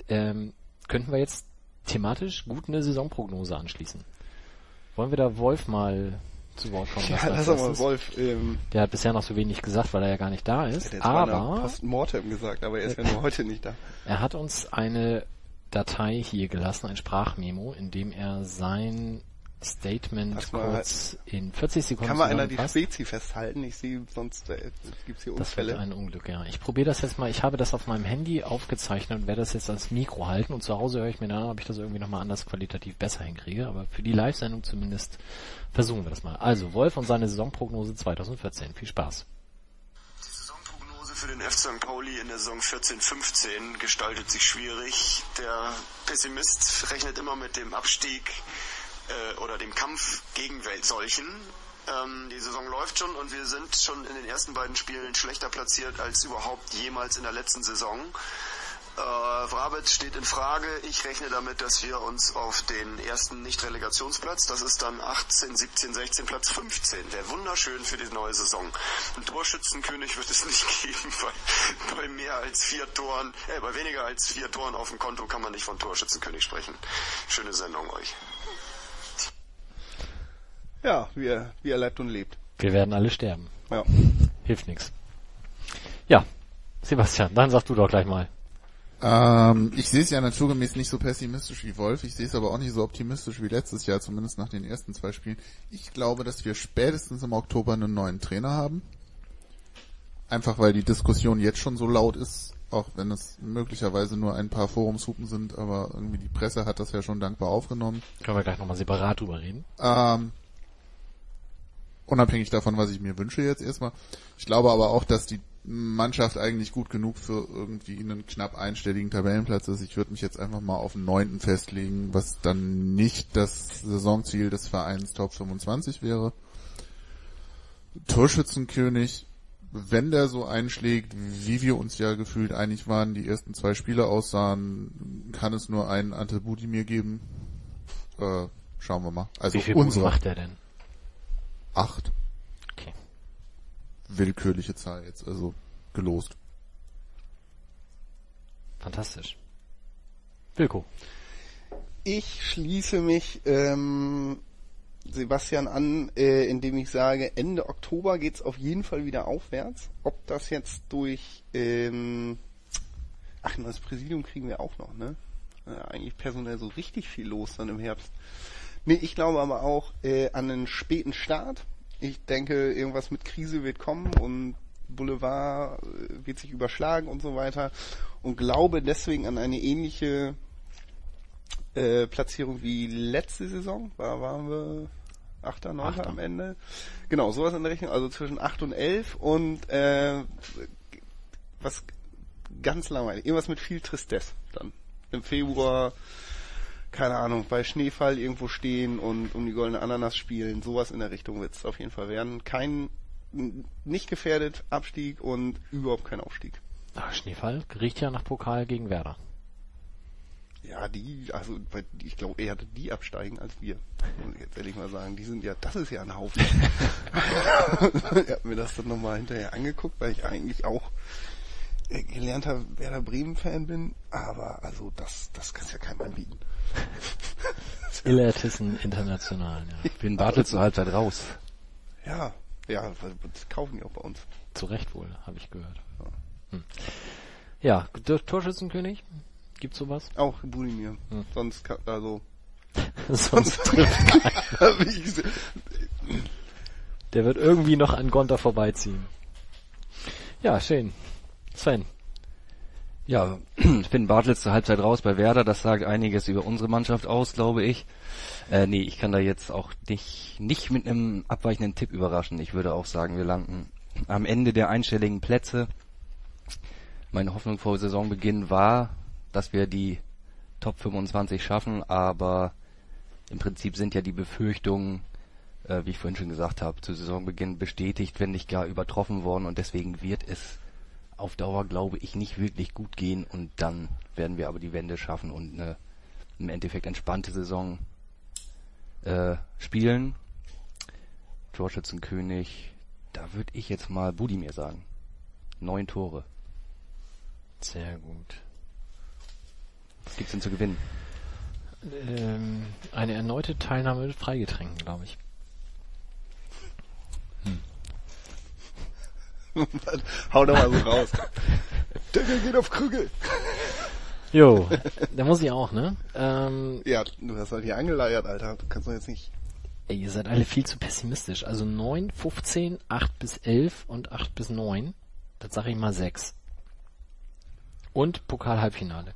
S1: Ähm, könnten wir jetzt thematisch gut eine Saisonprognose anschließen? Wollen wir da Wolf mal zu Wort kommen
S3: Ja,
S1: lassen?
S3: lass doch mal
S1: erstes?
S3: Wolf, ähm,
S1: Der hat bisher noch so wenig gesagt, weil er ja gar nicht da ist.
S3: zwar
S1: aber
S3: Postmortem gesagt, aber er ist ja nur heute nicht da.
S1: er hat uns eine Datei hier gelassen, ein Sprachmemo, in dem er sein Statement kurz in 40 Sekunden
S3: Kann mal einer die. Spezi festhalten? Ich sehe, sonst äh, gibt's hier
S1: Das wird
S3: Unfälle.
S1: ein Unglück, ja. Ich probiere das jetzt mal. Ich habe das auf meinem Handy aufgezeichnet und werde das jetzt ans Mikro halten. Und zu Hause höre ich mir dann, an, ob ich das irgendwie nochmal anders qualitativ besser hinkriege. Aber für die Live-Sendung zumindest versuchen wir das mal. Also, Wolf und seine Saisonprognose 2014. Viel Spaß.
S5: Die Saisonprognose für den FC St. Pauli in der Saison 14-15 gestaltet sich schwierig. Der Pessimist rechnet immer mit dem Abstieg äh, oder dem Kampf gegen Weltseuchen. Ähm, die Saison läuft schon und wir sind schon in den ersten beiden Spielen schlechter platziert als überhaupt jemals in der letzten Saison. Äh, Wrabet steht in Frage. Ich rechne damit, dass wir uns auf den ersten Nicht-Relegationsplatz, das ist dann 18, 17, 16, Platz 15, wäre wunderschön für die neue Saison. Ein Torschützenkönig wird es (laughs) nicht geben, weil bei mehr als vier Toren, äh, bei weniger als vier Toren auf dem Konto kann man nicht von Torschützenkönig sprechen. Schöne Sendung euch.
S3: Ja, wie er, wie er lebt und lebt.
S1: Wir werden alle sterben.
S3: Ja.
S1: Hilft nix. Ja, Sebastian, dann sag du doch gleich mal.
S4: Ähm, ich sehe es ja naturgemäß nicht so pessimistisch wie Wolf. Ich sehe es aber auch nicht so optimistisch wie letztes Jahr, zumindest nach den ersten zwei Spielen. Ich glaube, dass wir spätestens im Oktober einen neuen Trainer haben. Einfach weil die Diskussion jetzt schon so laut ist, auch wenn es möglicherweise nur ein paar Forumshupen sind, aber irgendwie die Presse hat das ja schon dankbar aufgenommen.
S1: Können wir gleich nochmal separat drüber reden.
S4: Ähm, unabhängig davon, was ich mir wünsche jetzt erstmal. Ich glaube aber auch, dass die Mannschaft eigentlich gut genug für irgendwie einen knapp einstelligen Tabellenplatz ist. Ich würde mich jetzt einfach mal auf den neunten festlegen, was dann nicht das Saisonziel des Vereins Top 25 wäre. Torschützenkönig, wenn der so einschlägt, wie wir uns ja gefühlt einig waren, die ersten zwei Spiele aussahen, kann es nur einen Ante Budimir geben. Äh, schauen wir mal. Also
S1: Wie viel
S4: unsere
S1: macht der denn?
S4: Acht.
S1: Okay.
S4: Willkürliche Zahl jetzt, also gelost.
S1: Fantastisch. Wilko.
S3: Ich schließe mich ähm, Sebastian an, äh, indem ich sage, Ende Oktober geht's auf jeden Fall wieder aufwärts. Ob das jetzt durch ähm, ach, ein neues Präsidium kriegen wir auch noch, ne? Ja, eigentlich personell so richtig viel los dann im Herbst. Nee, ich glaube aber auch äh, an einen späten Start. Ich denke, irgendwas mit Krise wird kommen und Boulevard äh, wird sich überschlagen und so weiter. Und glaube deswegen an eine ähnliche äh, Platzierung wie letzte Saison. Da waren wir Achter, Neunter
S1: Achter.
S3: am Ende. Genau, sowas in der Richtung. Also zwischen 8 und 11 und äh, was ganz langweilig. Irgendwas mit viel Tristesse dann. Im Februar, keine Ahnung, bei Schneefall irgendwo stehen und um die goldene Ananas spielen. Sowas in der Richtung wird es auf jeden Fall werden. Kein, nicht gefährdet, Abstieg und überhaupt kein Aufstieg.
S1: Ah, Schneefall riecht ja nach Pokal gegen Werder.
S3: Ja, die, also ich glaube eher die absteigen als wir. Ich jetzt ehrlich mal sagen. Die sind ja, das ist ja ein Haufen. (laughs) (laughs) ich habe mir das dann nochmal hinterher angeguckt, weil ich eigentlich auch gelernter Werder Bremen-Fan bin, aber also das, das kannst ja keinem anbieten. (laughs)
S1: Illertissen International, ja.
S2: Bin Bartel zur Halbzeit raus.
S3: Ja, ja, das kaufen die auch bei uns.
S1: Zu Recht wohl, habe ich gehört. Hm. Ja, Tor- Torschützenkönig? Gibt's sowas?
S3: Auch Budimir.
S1: Hm.
S3: Sonst, kann, also, (laughs)
S1: Sonst trifft (laughs)
S3: ich
S1: Der wird irgendwie noch an Gonter vorbeiziehen. Ja, schön. Sven.
S2: Ja, (clears throat) bin Bartels zur Halbzeit raus bei Werder. Das sagt einiges über unsere Mannschaft aus, glaube ich. Äh, nee, ich kann da jetzt auch nicht, nicht mit einem abweichenden Tipp überraschen. Ich würde auch sagen, wir landen am Ende der einstelligen Plätze. Meine Hoffnung vor Saisonbeginn war, dass wir die Top 25 schaffen, aber im Prinzip sind ja die Befürchtungen, äh, wie ich vorhin schon gesagt habe, zu Saisonbeginn bestätigt, wenn nicht gar übertroffen worden und deswegen wird es auf Dauer, glaube ich, nicht wirklich gut gehen und dann werden wir aber die Wende schaffen und eine im Endeffekt entspannte Saison äh, spielen. Torschützenkönig, da würde ich jetzt mal Budimir sagen. Neun Tore.
S1: Sehr gut.
S2: Was gibt's denn zu gewinnen?
S1: Ähm, eine erneute Teilnahme mit Freigetränken, glaube ich. (laughs)
S3: Hau doch mal so raus. Deckel geht auf Krügel.
S1: Jo, (laughs) da muss ich auch, ne? Ähm,
S3: Ja, du hast halt hier angeleiert, Alter. Du kannst doch jetzt nicht.
S1: ey, ihr seid alle viel zu pessimistisch. Also 9, 15, 8 bis 11 und 8 bis 9. Das sage ich mal 6. Und Pokal-Halbfinale.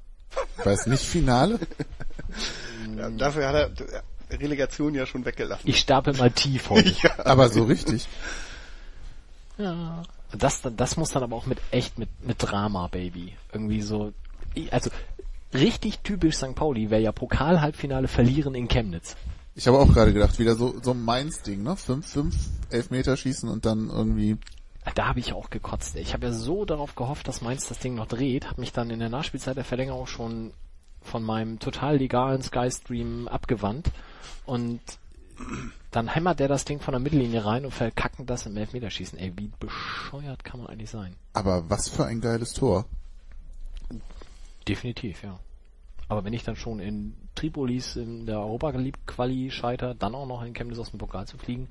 S4: Weiß nicht, Finale?
S3: Ja, dafür hat er Relegation ja schon weggelassen.
S1: Ich stapel mal tief heute. (laughs)
S4: Aber so richtig.
S1: Ja. Das, das muss dann aber auch mit echt mit, mit Drama, Baby. Irgendwie so, also richtig typisch St. Pauli wäre ja Pokal-Halbfinale verlieren in Chemnitz.
S4: Ich habe auch gerade gedacht, wieder so, so ein Mainz-Ding, ne? Fünf, fünf, elf Meter schießen und dann irgendwie,
S1: Da habe ich auch gekotzt. ey. Ich habe ja so darauf gehofft, dass Mainz das Ding noch dreht, habe mich dann in der Nachspielzeit der Verlängerung schon von meinem total legalen Skystream abgewandt und dann hämmert der das Ding von der Mittellinie rein und verkacken das im Elfmeterschießen. Ey, wie bescheuert kann man eigentlich sein?
S4: aber was für ein geiles Tor.
S1: Definitiv, ja. Aber wenn ich dann schon in Tripolis in der Europa League Quali scheiter, dann auch noch in Chemnitz aus dem Pokal zu fliegen,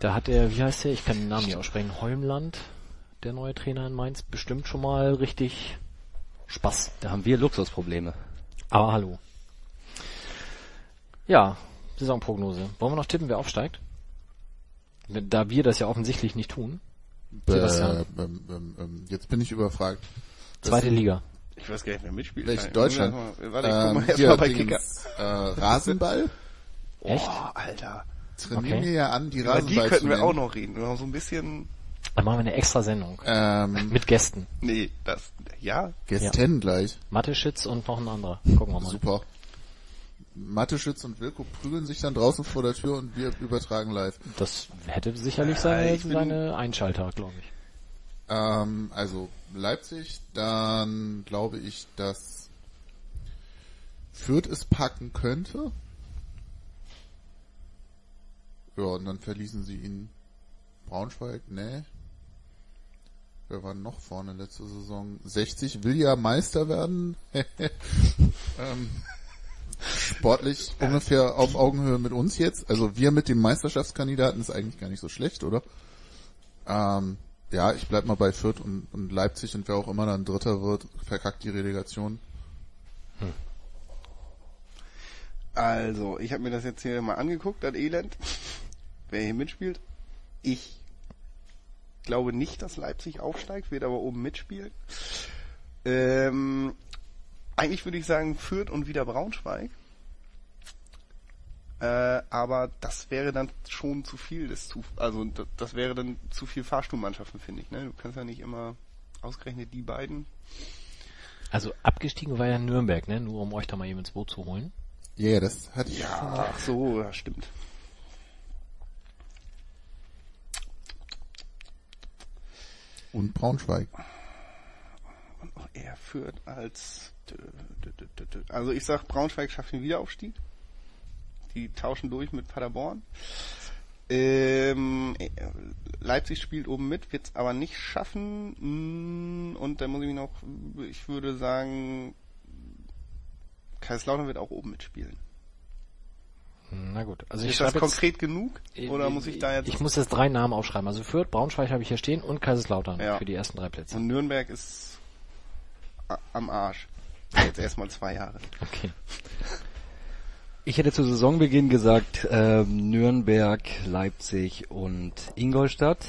S1: da hat der, wie heißt der, ich kann den Namen nicht aussprechen, Holmland, der neue Trainer in Mainz, bestimmt schon mal richtig Spaß.
S2: Da haben wir Luxusprobleme.
S1: Aber hallo. Ja, Saisonprognose. Wollen wir noch tippen, wer aufsteigt? Da wir das ja offensichtlich nicht tun. Sebastian.
S4: Äh, ähm, ähm, ähm, jetzt bin ich überfragt.
S1: Zweite Liga.
S3: Ich weiß gar nicht, wer mitspielt.
S4: Welch
S3: Nein,
S4: Deutschland?
S3: Warte, ich guck
S4: Ähm,
S3: mal mal bei Kicker.
S4: äh, Rasenball? (laughs)
S1: Echt?
S3: Oh, Alter.
S4: Trainieren
S1: Okay.
S4: wir ja an, die
S3: Über die
S4: Rasenball
S3: könnten
S4: zu
S3: wir auch noch reden. Noch so ein bisschen.
S1: Dann machen wir eine extra Sendung.
S4: Ähm, (laughs)
S1: Mit Gästen.
S3: Nee, das. Ja.
S4: Gästen gleich.
S1: Mateschitz und noch ein anderer. Gucken wir mal.
S4: Super. Matteschütz und Wilko prügeln sich dann draußen vor der Tür und wir übertragen live.
S1: Das hätte sicherlich seine,
S3: ich bin-
S1: seine Einschalter, glaube ich.
S4: Ähm, also Leipzig, dann glaube ich, dass Fürth es packen könnte. Ja, und dann verließen sie ihn Braunschweig, nee. Wer war noch vorne letzte Saison? 60 will ja Meister werden. (laughs) ähm, sportlich ungefähr auf Augenhöhe mit uns jetzt. Also wir mit dem Meisterschaftskandidaten ist eigentlich gar nicht so schlecht, oder? Ähm, ja, ich bleib mal bei Fürth und, und Leipzig und wer auch immer dann Dritter wird, verkackt die Relegation.
S3: Also, ich habe mir das jetzt hier mal angeguckt, das Elend. Wer hier mitspielt. Ich glaube nicht, dass Leipzig aufsteigt, wird aber oben mitspielen. Ähm, eigentlich würde ich sagen Fürth und wieder Braunschweig. Äh, aber das wäre dann schon zu viel des zu, also das, das wäre dann zu viel Fahrstuhlmannschaften, finde ich. Ne? Du kannst ja nicht immer ausgerechnet die beiden.
S1: Also abgestiegen war ja Nürnberg, ne? Nur um euch da mal eben ins Boot zu holen.
S4: Ja, yeah, das hatte ich schon
S3: Ja,
S4: mal.
S3: ach so, ja, stimmt.
S4: Und Braunschweig.
S3: Und auch er führt als. Also ich sag, Braunschweig schafft den Wiederaufstieg. Die tauschen durch mit Paderborn. Ähm, äh, Leipzig spielt oben mit, wird's aber nicht schaffen. Mm, Und dann muss ich mich noch, ich würde sagen, Kaiserslautern wird auch oben mitspielen.
S1: Na gut. Also ich
S3: Ist das
S1: schreibe jetzt,
S3: konkret genug? Oder muss ich da jetzt...
S1: Ich muss jetzt drei Namen aufschreiben. Also Fürth, Braunschweig habe ich hier stehen und Kaiserslautern
S3: Ja.
S1: für die ersten drei Plätze.
S3: Und Nürnberg ist am Arsch. Jetzt erstmal zwei Jahre.
S1: Okay.
S2: Ich hätte zu Saisonbeginn gesagt ähm, Nürnberg, Leipzig und Ingolstadt.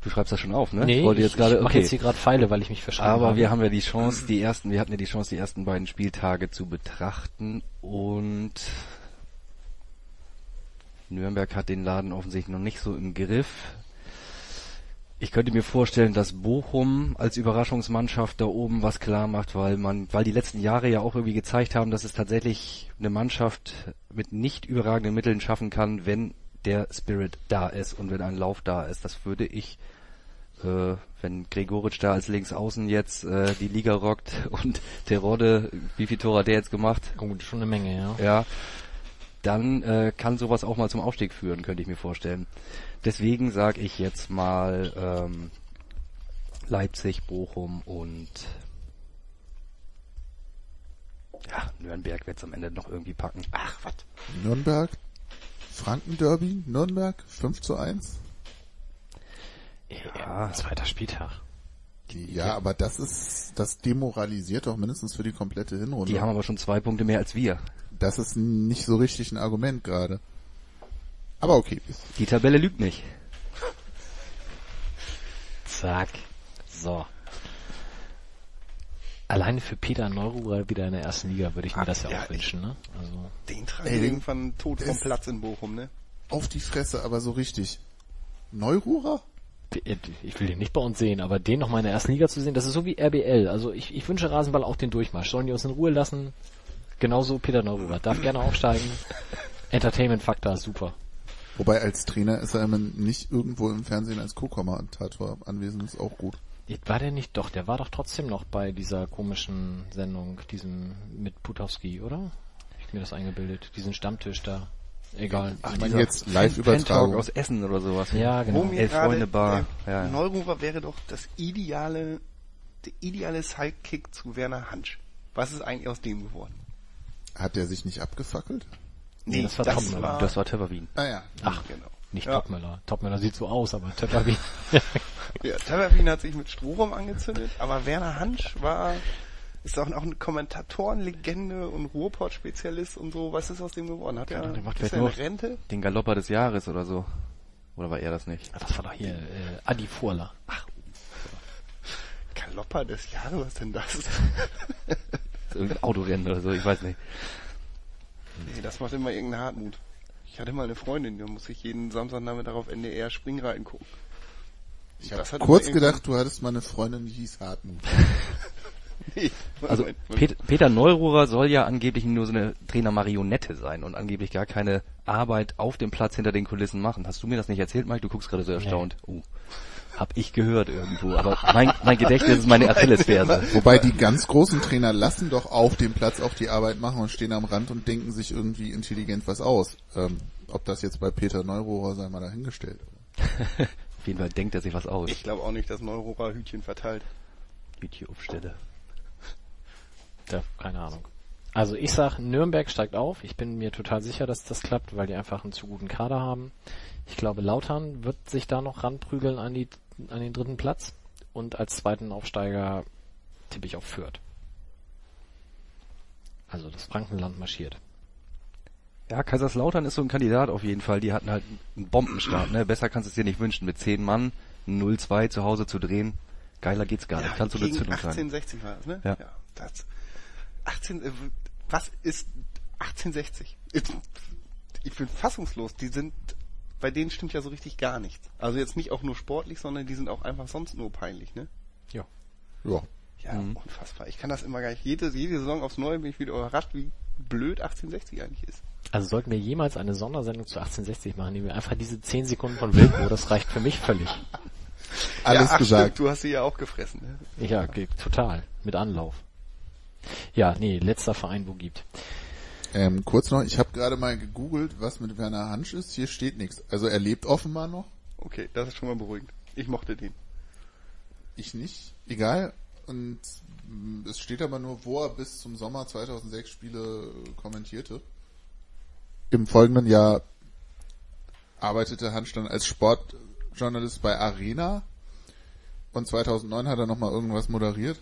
S2: Du schreibst das schon auf, ne?
S1: Nee,
S2: ich wollte jetzt gerade,
S1: mache
S2: okay.
S1: jetzt hier gerade Pfeile, weil ich mich verschrieben
S2: Aber
S1: habe.
S2: wir haben ja die Chance, die ersten, wir hatten ja die Chance, die ersten beiden Spieltage zu betrachten und Nürnberg hat den Laden offensichtlich noch nicht so im Griff. Ich könnte mir vorstellen, dass Bochum als Überraschungsmannschaft da oben was klar macht, weil man, weil die letzten Jahre ja auch irgendwie gezeigt haben, dass es tatsächlich eine Mannschaft mit nicht überragenden Mitteln schaffen kann, wenn der Spirit da ist und wenn ein Lauf da ist. Das würde ich, äh, wenn Gregoritsch da als Linksaußen jetzt äh, die Liga rockt (laughs) und Terodde, wie viel Tor hat der jetzt gemacht?
S1: Gut, schon eine Menge, ja.
S2: Ja, dann äh, kann sowas auch mal zum Aufstieg führen, könnte ich mir vorstellen. Deswegen sage ich jetzt mal ähm, Leipzig, Bochum und ja, Nürnberg wird's am Ende noch irgendwie packen.
S3: Ach, was?
S4: Nürnberg, Franken-Derby, Nürnberg, 5 zu 1.
S1: Ja. Zweiter Spieltag.
S4: Ja, aber das ist, das demoralisiert doch mindestens für die komplette Hinrunde.
S2: Die haben aber schon zwei Punkte mehr als wir.
S4: das ist nicht so richtig ein Argument gerade. Aber okay.
S2: Die Tabelle lügt nicht.
S1: Zack. So. Alleine für Peter Neururer wieder in der ersten Liga würde ich mir das ja,
S3: ja,
S1: auch wünschen, ne? Also,
S3: Den tragen
S4: Ey,
S3: irgendwann tot vom Platz in Bochum, ne?
S4: Auf die Fresse, aber so richtig. Neururer?
S1: ich will den nicht bei uns sehen, aber den noch mal in der ersten Liga zu sehen, das ist so wie RBL. Also ich, ich wünsche Rasenball auch den Durchmarsch. Sollen die uns in Ruhe lassen? Genauso Peter Neururer. Darf gerne aufsteigen. (laughs) Entertainment-Faktor, super.
S4: Wobei als Trainer ist er immer nicht irgendwo im Fernsehen als Co-Kommentator anwesend, ist auch gut.
S1: War der nicht? Doch, der war doch trotzdem noch bei dieser komischen Sendung, diesem mit Putowski, oder? Hab ich mir das eingebildet. Diesen Stammtisch da. Egal.
S4: Ach,
S1: Ich
S4: die
S1: meine,
S4: jetzt Live-Übertragung.
S2: Fan-Talk aus Essen oder sowas.
S1: ja, genau.
S2: Elf Freunde Bar, ja.
S3: Neururer wäre doch das ideale, der ideale Sidekick zu Werner Hansch. Was ist eigentlich aus dem geworden?
S4: Hat der sich nicht abgefackelt?
S1: Nee, das war Topmüller.
S3: war,
S2: Das war Töpperwien.
S4: Ah ja.
S1: Ach,
S3: genau.
S1: nicht
S3: Ja.
S1: Topmüller. Topmüller sieht so aus, aber Töpperwien. (laughs)
S3: Ja, Taverwien hat sich mit Strohrum angezündet, aber Werner Hansch war, ist auch, auch eine Kommentatorenlegende und Ruhrpott-Spezialist und so. Was ist aus dem geworden? Hat er,
S2: Ahnung, der macht
S3: ist
S2: vielleicht
S3: er in Rente?
S2: Den Galopper des Jahres oder so. Oder war er das nicht?
S1: das war doch hier äh, Adi Furler.
S3: Galopper des Jahres, was denn das? (laughs)
S2: Irgendein Autorennen oder so, ich weiß nicht.
S3: Nee, das macht immer irgendein Hartmut. Ich hatte mal eine Freundin, da muss ich jeden Samstagnachmittag auf NDR Springreiten gucken.
S4: Ich
S3: Das
S4: habe kurz gedacht, du hattest mal eine Freundin, die hieß Hartmut. (laughs)
S3: Nee,
S2: Also
S3: Moment,
S2: Pet Peter Neururer soll ja angeblich nur so eine Trainermarionette sein und angeblich gar keine Arbeit auf dem Platz hinter den Kulissen machen. Hast du mir das nicht erzählt, Mike? Du guckst gerade so erstaunt. Uh, hab ich gehört irgendwo, aber mein, mein Gedächtnis ist meine Achillesferse. (laughs)
S4: Wobei die ganz großen Trainer lassen doch auf dem Platz auch die Arbeit machen und stehen am Rand und denken sich irgendwie intelligent was aus. Ähm, ob das jetzt bei Peter Neurohrer sei mal dahingestellt. (laughs)
S2: Auf jeden Fall denkt er sich was aus.
S3: Ich glaube auch nicht, dass Neurohrer Hütchen verteilt.
S2: YouTube-Stelle. (laughs)
S1: Ja, keine Ahnung. Also ich sag, Nürnberg steigt auf. Ich bin mir total sicher, dass das klappt, weil die einfach einen zu guten Kader haben. Ich glaube, Lautern wird sich da noch ranprügeln an, die, an den dritten Platz. Und als zweiten Aufsteiger tippe ich auf Fürth. Also das Frankenland marschiert.
S2: Ja, Kaiserslautern ist so ein Kandidat auf jeden Fall. Die hatten halt einen Bombenstart. Ne? Besser kannst du es dir nicht wünschen. Mit zehn Mann ein 0-2 zu Hause zu drehen. Geiler geht's gar nicht. Kannst du eine
S3: gegen
S2: Zündung sein.
S3: 1860 war das, ne?
S2: Ja.
S3: das, 18, äh, was ist 1860? Ich bin fassungslos. Die sind, bei denen stimmt ja so richtig gar nichts. Also jetzt nicht auch nur sportlich, sondern die sind auch einfach sonst nur peinlich, ne?
S1: Ja.
S4: Ja.
S3: Ja,
S2: Mhm.
S3: unfassbar. Ich kann das immer gar nicht. Jede, jede Saison aufs Neue bin ich wieder überrascht, wie blöd 1860 eigentlich ist.
S1: Also sollten wir jemals eine Sondersendung zu 1860 machen, nehmen wir einfach diese 10 Sekunden von Wilco, das reicht für mich völlig. (laughs)
S4: Alles
S3: ja, ach,
S4: gesagt.
S3: Stimmt, du hast sie ja auch gefressen. Ne?
S1: Ja, total. Mit Anlauf. Ja, nee, letzter Verein, wo gibt.
S4: Ähm, kurz noch, ich habe gerade mal gegoogelt, was mit Werner Hansch ist. Hier steht nichts. Also er lebt offenbar noch.
S3: Okay, das ist schon mal beruhigend. Ich mochte den.
S4: Ich nicht. Egal. Und mh, es steht aber nur, wo er bis zum Sommer 2006 Spiele äh, kommentierte. Im folgenden Jahr arbeitete Hansch dann als Sportjournalist bei Arena. Und 2009 hat er nochmal irgendwas moderiert.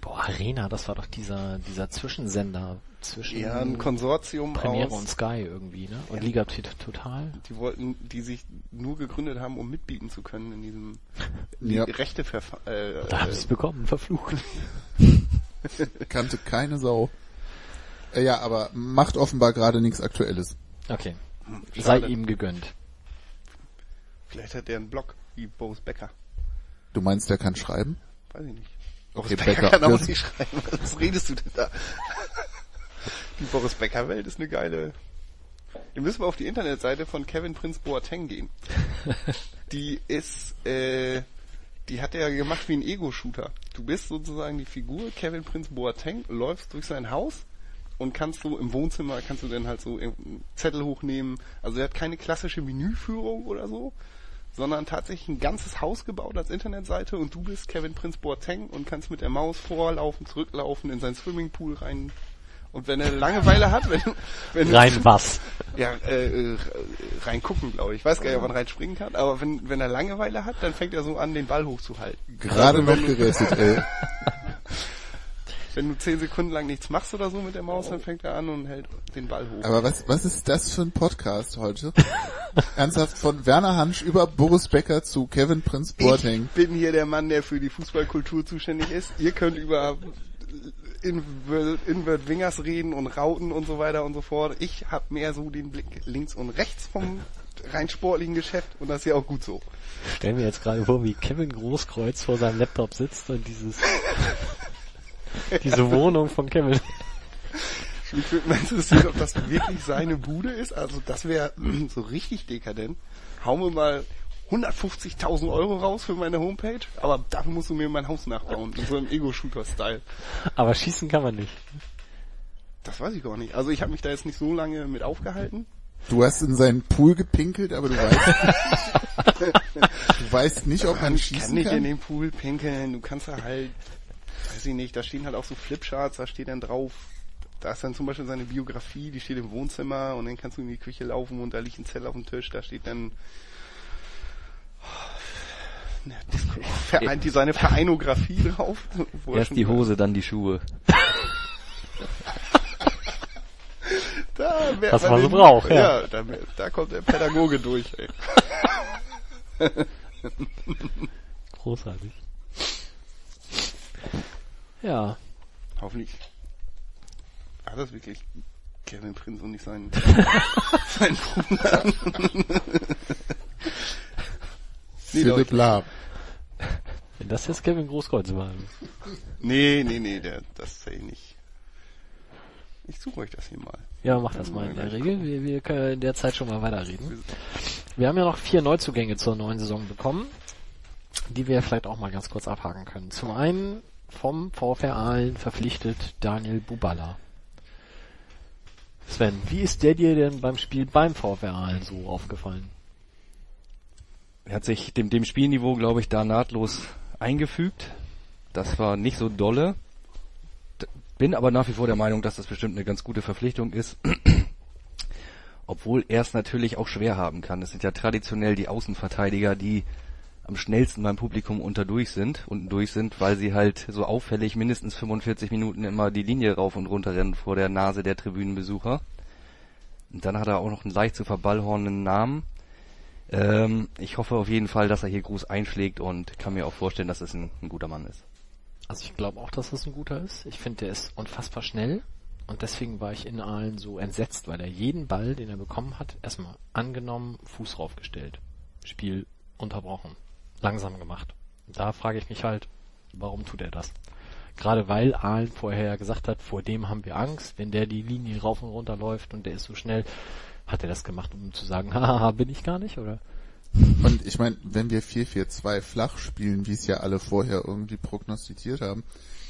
S1: Boah, Arena, das war doch dieser, dieser Zwischensender zwischen
S3: Ja, ein Konsortium
S1: Premiere
S3: aus,
S1: und Sky irgendwie, ne? Und Liga T- Total.
S3: die wollten, die sich nur gegründet haben, um mitbieten zu können in diesem (laughs)
S4: Ja.
S3: Rechte äh,
S1: Da haben sie es bekommen, verflucht. (laughs)
S4: Kannte keine Sau. Äh, ja, aber macht offenbar gerade nichts Aktuelles.
S1: Okay. Sei
S3: Schade.
S1: ihm gegönnt.
S3: Vielleicht hat der einen Blog. Wie Boris Becker.
S4: Du meinst, der kann schreiben?
S3: Weiß ich nicht.
S4: Okay,
S3: Boris Becker,
S4: Becker.
S3: kann auch nicht schreiben. Was redest du denn da? (laughs) Die Boris Becker Welt ist eine geile. Wir müssen mal auf die Internetseite von Kevin Prince Boateng gehen. (laughs) Die ist, äh, die hat er gemacht wie ein Ego-Shooter. Du bist sozusagen die Figur Kevin Prince Boateng, läufst durch sein Haus und kannst so im Wohnzimmer, kannst du dann halt so einen Zettel hochnehmen. Also er hat keine klassische Menüführung oder so, sondern tatsächlich ein ganzes Haus gebaut als Internetseite und du bist Kevin Prince Boateng und kannst mit der Maus vorlaufen, zurücklaufen, in seinen Swimmingpool rein. Und wenn er Langeweile hat, wenn, wenn (laughs)
S1: Rein was?
S3: ja, äh, äh, reingucken, glaube ich. Ich weiß gar nicht, ob man reinspringen kann, aber wenn, wenn er Langeweile hat, dann fängt er so an, den Ball hochzuhalten.
S4: Gerade
S3: Also
S4: noch
S3: wenn du-
S4: gerettet, ey.
S3: Wenn du zehn Sekunden lang nichts machst oder so mit der Maus, dann fängt er an und hält den Ball hoch.
S4: Aber was, was ist das für ein Podcast heute? (laughs) Ernsthaft, von Werner Hansch über Boris Becker zu Kevin Prinz Boateng.
S3: Ich bin hier der Mann, der für die Fußballkultur zuständig ist. Ihr könnt über Invert, Wingers reden und Rauten und so weiter und so fort. Ich habe mehr so den Blick links und rechts vom rein sportlichen Geschäft und das ist ja auch gut so.
S1: Stellen wir jetzt gerade vor, wie Kevin Großkreuz vor seinem Laptop sitzt und dieses (laughs) diese Wohnung von Kevin.
S3: Mich würde mal interessieren, ob das wirklich seine Bude ist. Also das wäre (clears throat) so richtig dekadent. Hauen wir mal 150.000 Euro raus für meine Homepage, aber dafür musst du mir mein Haus nachbauen, in so einem Ego-Shooter-Style.
S1: Aber schießen kann man nicht.
S3: Das weiß ich gar nicht. Also ich habe mich da jetzt nicht so lange mit aufgehalten.
S4: Du hast in seinen Pool gepinkelt, aber du weißt, (laughs) du weißt nicht, ob man
S3: Ich kann
S4: schießen
S3: nicht in
S4: kann.
S3: den Pool pinkeln, du kannst da halt, weiß ich nicht, da stehen halt auch so Flipcharts, da steht dann drauf, da ist dann zum Beispiel seine Biografie, die steht im Wohnzimmer und dann kannst du in die Küche laufen und da liegt ein Zettel auf dem Tisch, da steht dann Disco- Verein, die, seine Vereinografie drauf. wo er
S2: Erst die Hose, dann die Schuhe.
S3: Da merkt
S1: Was
S3: man
S1: so braucht, ja.
S3: Ja, da, da kommt der Pädagoge durch. Ey.
S1: Großartig. Ja,
S3: Hoffentlich hat das wirklich Kevin Prinz und nicht sein, (laughs) sein Bruder. (laughs) nee,
S4: Philipp Lahm.
S1: wenn das jetzt Kevin Großkreuz war.
S3: nee, nee, nee, der, das sehe ich nicht. Ich suche euch das hier mal.
S1: Ja, mach das mal in der Regel. Wir, wir können in der Zeit schon mal weiterreden. Wir haben ja noch vier Neuzugänge zur neuen Saison bekommen, die wir vielleicht auch mal ganz kurz abhaken können. Zum einen vom VfR Aalen verpflichtet Daniel Bubala. Sven, wie ist der dir denn beim Spiel beim VfR Aalen so aufgefallen?
S2: Er hat sich dem, dem Spielniveau, glaube ich, da nahtlos eingefügt. Das war nicht so dolle. Bin aber nach wie vor der Meinung, dass das bestimmt eine ganz gute Verpflichtung ist. (clears throat) Obwohl er es natürlich auch schwer haben kann. Es sind ja traditionell die Außenverteidiger, die am schnellsten beim Publikum unter durch sind, unten durch sind, weil sie halt so auffällig mindestens 45 Minuten immer die Linie rauf und runter rennen vor der Nase der Tribünenbesucher. Und dann hat er auch noch einen leicht zu verballhornenden Namen. Ähm, ich hoffe auf jeden Fall, dass er hier groß einschlägt und kann mir auch vorstellen, dass es ein, ein guter Mann ist.
S1: Also ich glaube auch, dass das ein guter ist. Ich finde, der ist unfassbar schnell. Und deswegen war ich in Aalen so entsetzt, weil er jeden Ball, den er bekommen hat, erstmal angenommen, Fuß raufgestellt. Spiel unterbrochen. Langsam gemacht. Da frage ich mich halt, warum tut er das? Gerade weil Aalen vorher ja gesagt hat, vor dem haben wir Angst, wenn der die Linie rauf und runter läuft und der ist so schnell, hat er das gemacht, um zu sagen, (laughs) haha, bin ich gar nicht, oder?
S4: Und ich meine, wenn wir 4-4-2 flach spielen, wie es ja alle vorher irgendwie prognostiziert haben,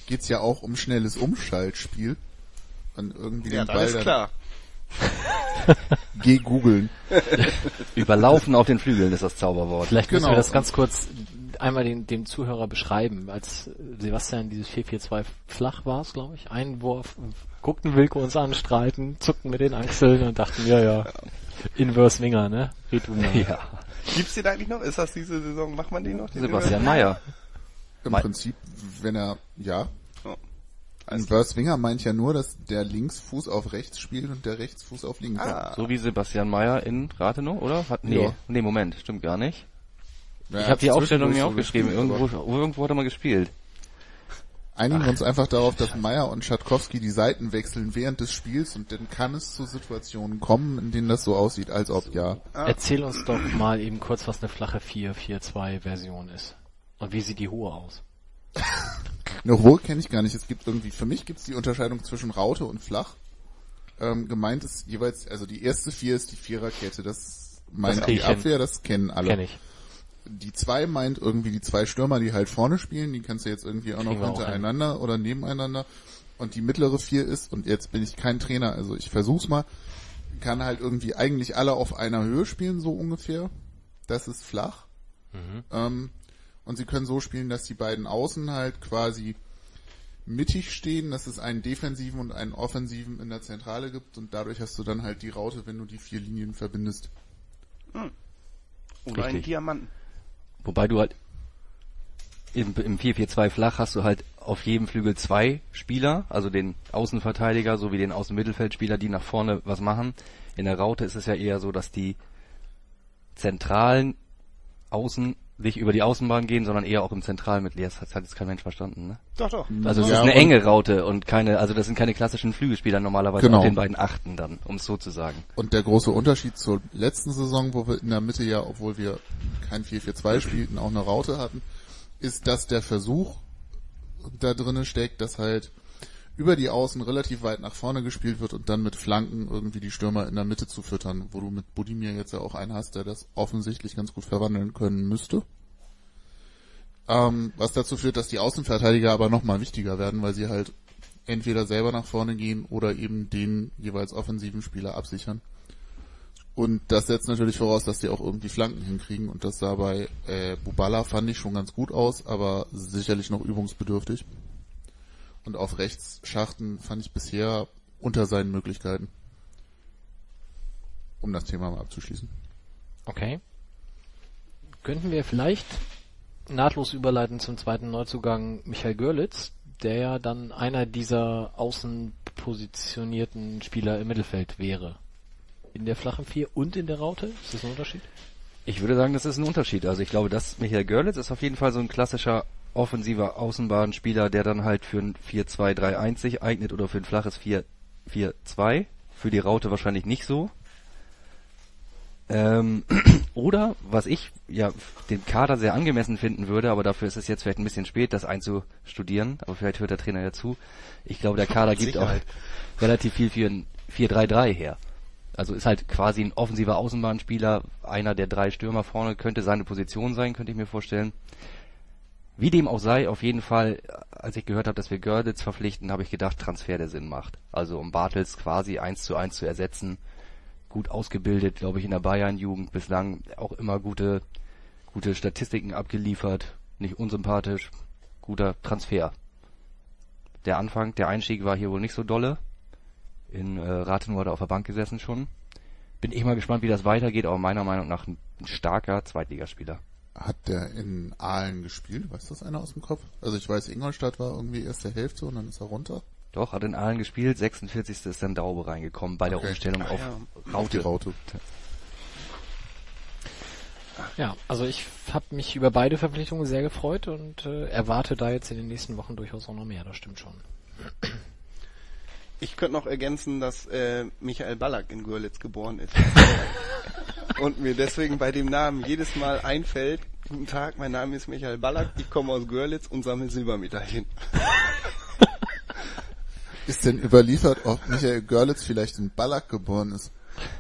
S4: geht's ja auch um schnelles Umschaltspiel. Und irgendwie
S3: Ja,
S4: den Ball dann
S3: klar. (laughs)
S4: geh googeln.
S2: Überlaufen auf den Flügeln ist das Zauberwort.
S1: Vielleicht müssen
S4: Genau.
S1: wir das ganz kurz einmal den, dem Zuhörer beschreiben. Als Sebastian dieses 4-4-2 flach war es, glaube ich, Einwurf, guckten Wilko uns an, strahlten, zuckten mit den Achseln und dachten, ja, ja, Inverse Winger, ne? Mal.
S2: Ja,
S3: Gibt's den eigentlich noch? Ist das diese Saison? Macht man den noch? Den
S2: Sebastian Mayer.
S4: Im Prinzip, wenn er, ja. Ein Verse Winger meint ja nur, dass der Linksfuß auf rechts spielt und der Rechtsfuß auf links.
S3: Ah.
S2: So wie Sebastian Mayer in Rathenow, oder? Hat, nee,
S4: Ja.
S2: nee, Moment, stimmt gar nicht.
S4: Ja,
S2: Ich habe die Aufstellung mir aufgeschrieben. Irgendwo, irgendwo hat er mal gespielt.
S4: Einigen wir uns einfach darauf, dass Meier und Schatkowski die Seiten wechseln während des Spiels und dann kann es zu Situationen kommen, in denen das so aussieht, als ob ja.
S1: Erzähl uns doch mal eben kurz, was eine flache 4-4-2 Version ist. Und wie sieht die hohe aus?
S4: Eine hohe kenne ich gar nicht. Es gibt irgendwie, für mich gibt es die Unterscheidung zwischen Raute und Flach. Ähm, gemeint ist jeweils, also die erste vier ist die Viererkette, das meint
S1: krieg
S4: die. Abwehr, das kennen alle.
S1: Kenn ich.
S4: Die zwei meint irgendwie die zwei Stürmer, die halt vorne spielen, die kannst du jetzt irgendwie auch noch
S1: Kriegen auch
S4: hintereinander oder nebeneinander. Und die mittlere vier ist, und jetzt bin ich kein Trainer, also ich versuch's mal, kann halt irgendwie eigentlich alle auf einer Höhe spielen, so ungefähr. Das ist flach.
S1: Mhm.
S4: Ähm, und sie können so spielen, dass die beiden Außen halt quasi mittig stehen, dass es einen defensiven und einen offensiven in der Zentrale gibt und dadurch hast du dann halt die Raute, wenn du die vier Linien verbindest.
S3: Oder einen
S2: Richtig.
S3: Diamanten.
S2: Wobei du halt im, im 4-4-2 flach hast du halt auf jedem Flügel zwei Spieler, also den Außenverteidiger sowie den Außenmittelfeldspieler, die nach vorne was machen. In der Raute ist es ja eher so, dass die zentralen Außen nicht über die Außenbahn gehen, sondern eher auch im Zentralen mit Das hat jetzt kein Mensch verstanden, ne?
S3: Doch, doch.
S2: Also es
S4: Ja,
S2: ist eine enge Raute und keine, also das sind keine klassischen Flügelspieler normalerweise
S4: Genau.
S2: auf den beiden Achten dann, um es so zu sagen.
S4: Und der große Unterschied zur letzten Saison, wo wir in der Mitte ja, obwohl wir kein 4-4-2 spielten, auch eine Raute hatten, ist, dass der Versuch da drinnen steckt, dass halt über die Außen relativ weit nach vorne gespielt wird und dann mit Flanken irgendwie die Stürmer in der Mitte zu füttern, wo du mit Budimir jetzt ja auch einen hast, der das offensichtlich ganz gut verwandeln können müsste. Ähm, was dazu führt, dass die Außenverteidiger aber nochmal wichtiger werden, weil sie halt entweder selber nach vorne gehen oder eben den jeweils offensiven Spieler absichern. Und das setzt natürlich voraus, dass die auch irgendwie Flanken hinkriegen und das sah bei äh, Bubala fand ich schon ganz gut aus, aber sicherlich noch übungsbedürftig. Und auf rechts Schachten fand ich bisher unter seinen Möglichkeiten. Um das Thema mal abzuschließen.
S1: Okay. Könnten wir vielleicht nahtlos überleiten zum zweiten Neuzugang Michael Görlitz, der ja dann einer dieser außen positionierten Spieler im Mittelfeld wäre. In der flachen Vier und in der Raute? Ist das ein Unterschied?
S2: Ich würde sagen, das ist ein Unterschied. Also ich glaube, dass Michael Görlitz ist auf jeden Fall so ein klassischer offensiver Außenbahnspieler, der dann halt für ein 4-2-3-1 sich eignet oder für ein flaches 4-4-2. Für die Raute wahrscheinlich nicht so. Ähm, (clears throat) oder, was ich ja den Kader sehr angemessen finden würde, aber dafür ist es jetzt vielleicht ein bisschen spät, das einzustudieren, aber vielleicht hört der Trainer ja zu. Ich glaube, der (laughs) Kader gibt
S3: Sicherheit.
S2: auch (laughs) relativ viel für ein 4-3-3 her. Also ist halt quasi ein offensiver Außenbahnspieler, einer der drei Stürmer vorne, könnte seine Position sein, könnte ich mir vorstellen. Wie dem auch sei, auf jeden Fall, als ich gehört habe, dass wir Görditz verpflichten, habe ich gedacht, Transfer, der Sinn macht. Also um Bartels quasi eins zu eins zu ersetzen. Gut ausgebildet, glaube ich, in der Bayern-Jugend bislang auch immer gute, gute Statistiken abgeliefert, nicht unsympathisch, guter Transfer. Der Anfang, der Einstieg war hier wohl nicht so dolle. In äh, Rathenow hat er auf der Bank gesessen schon. Bin ich mal gespannt, wie das weitergeht, aber meiner Meinung nach ein starker Zweitligaspieler.
S4: Hat der in Aalen gespielt? Weiß das einer aus dem Kopf? Also ich weiß, Ingolstadt war irgendwie erste Hälfte und dann ist er runter.
S2: Doch, hat in Aalen gespielt, 46. ist dann Daube reingekommen bei der
S4: Okay.
S2: Umstellung
S3: Ah,
S2: auf
S3: ja.
S4: Auf die
S2: Raute.
S4: Raute.
S1: Ja, also ich habe mich über beide Verpflichtungen sehr gefreut und äh, erwarte da jetzt in den nächsten Wochen durchaus auch noch mehr, das stimmt schon.
S3: Ich könnte noch ergänzen, dass äh, Michael Ballack in Görlitz geboren ist. (laughs) Und mir deswegen bei dem Namen jedes Mal einfällt, guten Tag, mein Name ist Michael Ballack, ich komme aus Görlitz und sammle Silbermedaillen.
S4: Ist denn überliefert, ob Michael Görlitz vielleicht in Ballack geboren ist?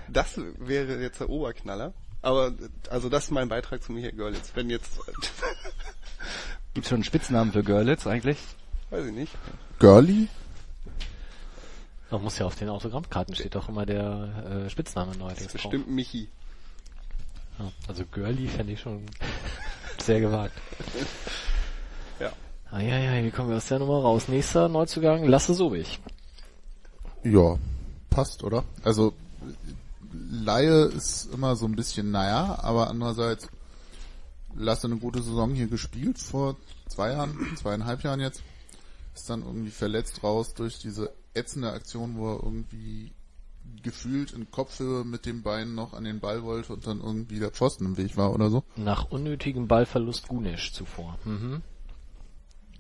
S3: Das wäre jetzt der Oberknaller. Aber also das ist mein Beitrag zu Michael Görlitz. Wenn jetzt, (laughs)
S2: Gibt schon einen Spitznamen für Görlitz eigentlich?
S3: weiß ich nicht.
S4: Girly?
S1: Man muss ja auf den Autogrammkarten steht doch immer der äh, Spitzname neuerdings drauf.
S3: Bestimmt Michi.
S1: Ja, also Girly fände ich schon (laughs) sehr gewagt.
S3: Ja.
S1: Eieiei, wie kommen wir aus der Nummer raus? Nächster Neuzugang, Lasse Sobich.
S4: Ja, passt, oder? Also Laie ist immer so ein bisschen naja, aber andererseits Lasse eine gute Saison hier gespielt vor zwei Jahren, zweieinhalb Jahren jetzt. Ist dann irgendwie verletzt raus durch diese ätzende Aktion, wo er irgendwie gefühlt in Kopfhöhe mit dem Bein noch an den Ball wollte und dann irgendwie der Pfosten im Weg war oder so.
S1: Nach unnötigem Ballverlust Gunisch zuvor. Mhm.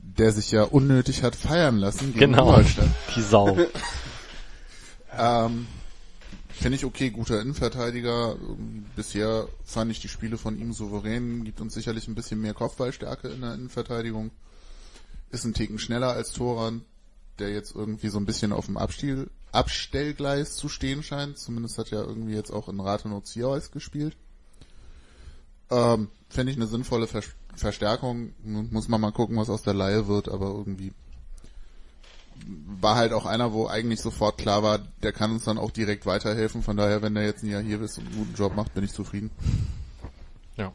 S4: der sich ja unnötig hat feiern lassen gegen
S1: Genau.
S4: Ingolstadt. (laughs)
S1: Die Sau. (laughs)
S4: Ähm, Finde ich okay, guter Innenverteidiger. Bisher fand ich die Spiele von ihm souverän, gibt uns sicherlich ein bisschen mehr Kopfballstärke in der Innenverteidigung. Ist ein Ticken schneller als Toran, der jetzt irgendwie so ein bisschen auf dem Abstiel, Abstellgleis zu stehen scheint. Zumindest hat er irgendwie jetzt auch in Rathenow Zierholz gespielt. Ähm, Fände ich eine sinnvolle Ver Verstärkung. Muss man mal gucken, was aus der Laie wird, aber irgendwie war halt auch einer, wo eigentlich sofort klar war, der kann uns dann auch direkt weiterhelfen. Von daher, wenn der jetzt ein Jahr hier ist und einen guten Job macht, bin ich zufrieden.
S1: Ja.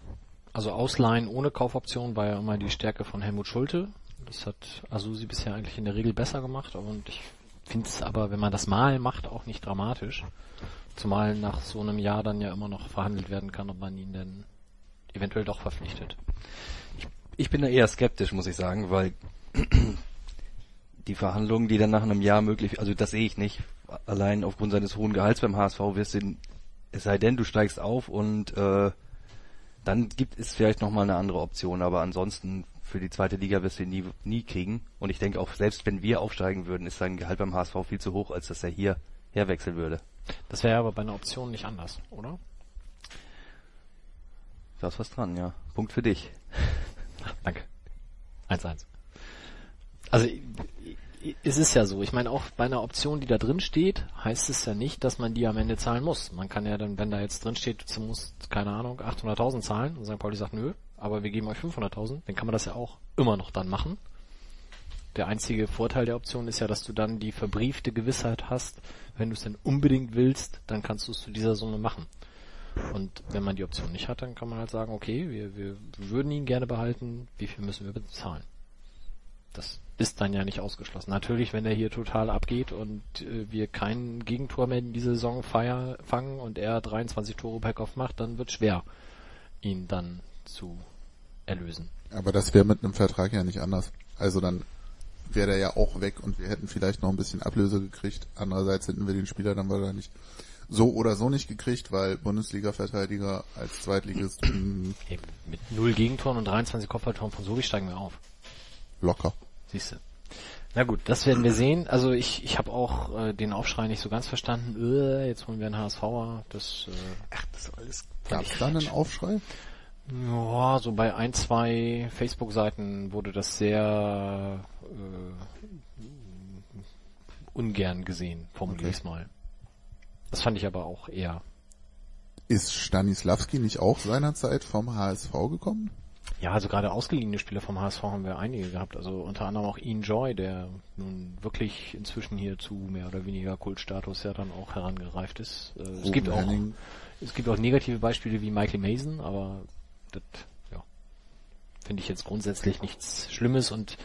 S1: Also Ausleihen ohne Kaufoption war ja immer die Stärke von Helmut Schulte. Das hat Asusi bisher eigentlich in der Regel besser gemacht und ich finde es aber, wenn man das mal macht, auch nicht dramatisch. Zumal nach so einem Jahr dann ja immer noch verhandelt werden kann, ob man ihn denn eventuell doch verpflichtet.
S2: Ich bin da eher skeptisch, muss ich sagen, weil (clears throat) die Verhandlungen, die dann nach einem Jahr möglich, also das sehe ich nicht. Allein aufgrund seines hohen Gehalts beim HSV wirst du, es sei denn, du steigst auf und äh, dann gibt es vielleicht nochmal eine andere Option, aber ansonsten für die zweite Liga wirst du ihn nie, nie kriegen. Und ich denke auch, selbst wenn wir aufsteigen würden, ist sein Gehalt beim HSV viel zu hoch, als dass er hier herwechseln würde.
S1: Das wäre aber bei einer Option nicht anders, oder?
S2: Da ist was dran, ja. Punkt für dich. (laughs)
S1: Danke. 1-1. Also es ist ja so, ich meine auch bei einer Option, die da drin steht, heißt es ja nicht, dass man die am Ende zahlen muss. Man kann ja dann, wenn da jetzt drin steht, du musst, keine Ahnung, 800.000 zahlen und St. Pauli sagt, nö, aber wir geben euch 500.000, dann kann man das ja auch immer noch dann machen. Der einzige Vorteil der Option ist ja, dass du dann die verbriefte Gewissheit hast, wenn du es denn unbedingt willst, dann kannst du es zu dieser Summe machen. Und wenn man die Option nicht hat, dann kann man halt sagen, okay, wir, wir würden ihn gerne behalten, wie viel müssen wir bezahlen? Das ist dann ja nicht ausgeschlossen. Natürlich, wenn er hier total abgeht und äh, wir kein Gegentor mehr in dieser Saison feier, fangen und er 23 Tore per Kopf macht, dann wird schwer, ihn dann zu erlösen.
S4: Aber das wäre mit einem Vertrag ja nicht anders. Also dann wäre der ja auch weg und wir hätten vielleicht noch ein bisschen Ablöse gekriegt. Andererseits hätten wir den Spieler dann wahrscheinlich so oder so nicht gekriegt, weil Bundesliga-Verteidiger als Zweitligist (clears throat)
S1: Eben, mit null Gegentoren und 23 Kopfballtoren von Sobi steigen wir auf.
S4: locker.
S1: Siehst du. Na gut, das werden wir sehen. Also ich, ich habe auch äh, den Aufschrei nicht so ganz verstanden. Äh, jetzt holen wir einen HSVer. Das äh,
S3: Ach, das ist alles
S4: Gab es da einen Aufschrei?
S1: Ja, so bei ein, zwei Facebook-Seiten wurde das sehr äh, ungern gesehen, formuliere
S4: Okay.
S1: ich's mal. Das fand ich aber auch eher.
S4: Ist Stanislavski nicht auch seinerzeit vom HSV gekommen?
S1: Ja, also gerade ausgeliehene Spieler vom HSV haben wir einige gehabt. Also unter anderem auch Ian Joy, der nun wirklich inzwischen hier zu mehr oder weniger Kultstatus ja dann auch herangereift ist. Äh, es gibt auch es gibt auch negative Beispiele wie Michael Mason, aber das ja, finde ich jetzt grundsätzlich nichts Schlimmes und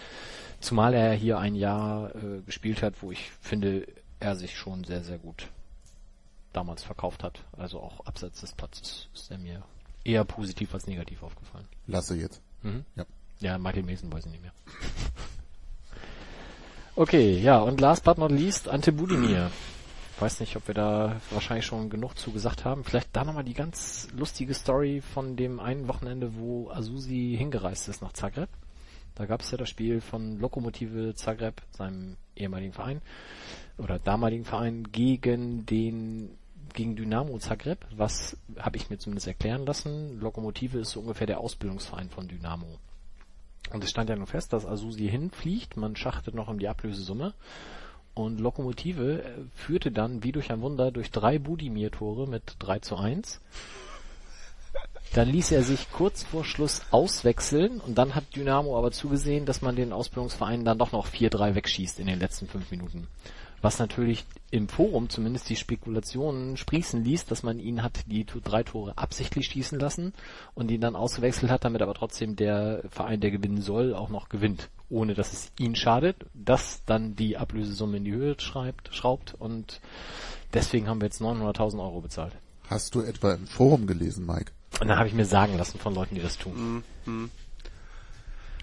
S1: zumal er hier ein Jahr äh, gespielt hat, wo ich finde, er sich schon sehr, sehr gut damals verkauft hat. Also auch abseits des Platzes ist er mir eher positiv als negativ aufgefallen.
S4: Lasse jetzt.
S1: Mhm.
S4: Ja.
S1: Ja, Michael Mason weiß ich nicht mehr. (laughs) Okay, ja, und last but not least, Ante Budimir. Weiß nicht, ob wir da wahrscheinlich schon genug zu gesagt haben. Vielleicht da nochmal die ganz lustige Story von dem einen Wochenende, wo Asusi hingereist ist nach Zagreb. Da gab es ja das Spiel von Lokomotive Zagreb, seinem ehemaligen Verein, oder damaligen Verein, gegen den gegen Dynamo Zagreb, was habe ich mir zumindest erklären lassen. Lokomotive ist so ungefähr der Ausbildungsverein von Dynamo. Und es stand ja nur fest, dass Asusi hinfliegt, man schachtet noch um die Ablösesumme und Lokomotive äh, führte dann wie durch ein Wunder durch drei Budimir-Tore mit 3 zu 1. Dann ließ er sich kurz vor Schluss auswechseln und dann hat Dynamo aber zugesehen, dass man den Ausbildungsverein dann doch noch 4-3 wegschießt in den letzten fünf Minuten. Was natürlich im Forum zumindest die Spekulationen sprießen ließ, dass man ihn hat die drei Tore absichtlich schießen lassen und ihn dann ausgewechselt hat, damit aber trotzdem der Verein, der gewinnen soll, auch noch gewinnt, ohne dass es ihn schadet, das dann die Ablösesumme in die Höhe schreibt, schraubt und deswegen haben wir jetzt 900.000 Euro bezahlt.
S4: Hast du etwa im Forum gelesen, Mike?
S1: Und dann habe ich mir sagen lassen von Leuten, die das tun.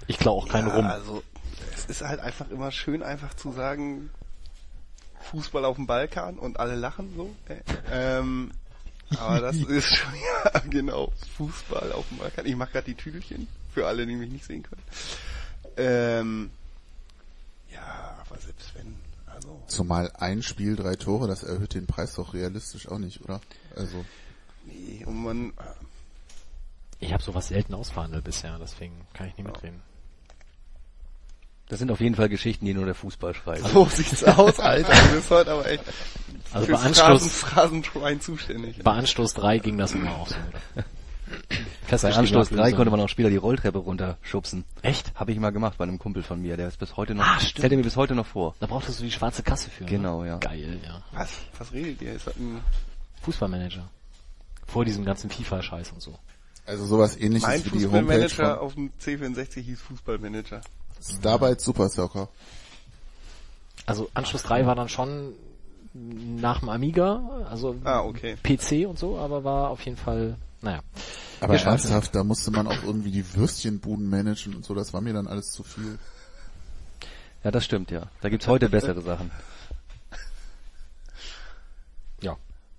S1: Ich klaue auch keinen
S3: Ja,
S1: rum.
S3: Also, es ist halt einfach immer schön, einfach zu sagen, Fußball auf dem Balkan und alle lachen so. Äh, ähm, aber das (laughs) ist schon, ja, genau, Fußball auf dem Balkan. Ich mache gerade die Tüdelchen, für alle, die mich nicht sehen können. Ähm, ja, aber selbst wenn, also,
S4: Zumal ein Spiel, drei Tore, das erhöht den Preis doch realistisch auch nicht, oder? Also,
S3: nee, und man,
S1: Ich habe sowas selten ausverhandelt bisher, deswegen kann ich nicht mitreden.
S2: Das sind auf jeden Fall Geschichten, die nur der Fußball schreibt.
S3: so sieht's aus, Alter. Du bist heute aber echt
S1: Also
S3: fürs
S1: bei Anstoß,
S3: Phrasen, Phrasenschwein zuständig.
S1: bei Anstoß 3 ging das immer auch so. (laughs)
S2: Bei
S1: Festgestellte
S2: Anstoß 3
S1: Ablösung.
S2: konnte man auch Spieler die Rolltreppe runterschubsen.
S1: Echt?
S2: Habe ich mal gemacht bei einem Kumpel von mir, der ist bis heute noch,
S1: Ah, stimmt.
S2: fällt er mir bis heute noch vor.
S1: Da brauchtest du die schwarze Kasse für.
S2: Genau,
S1: ne?
S2: ja.
S1: Geil, ja.
S3: Was? Was redet ihr? Ist das ein,
S1: Fußballmanager. Vor diesem ganzen FIFA-Scheiß und so.
S4: also sowas ähnliches
S3: mein
S4: wie die Homepage
S3: Fußballmanager auf dem C64 hieß Fußballmanager.
S4: Starbite Super Soccer.
S1: Also Anschluss 3 war dann schon nach dem Amiga, also
S3: Ah, okay.
S1: PC und so, aber war auf jeden Fall, naja.
S4: Aber ernsthaft, da musste man auch irgendwie die Würstchenbuden managen und so, das war mir dann alles zu viel.
S2: Ja, das stimmt, ja. Da gibt's heute bessere Sachen.
S1: Ja,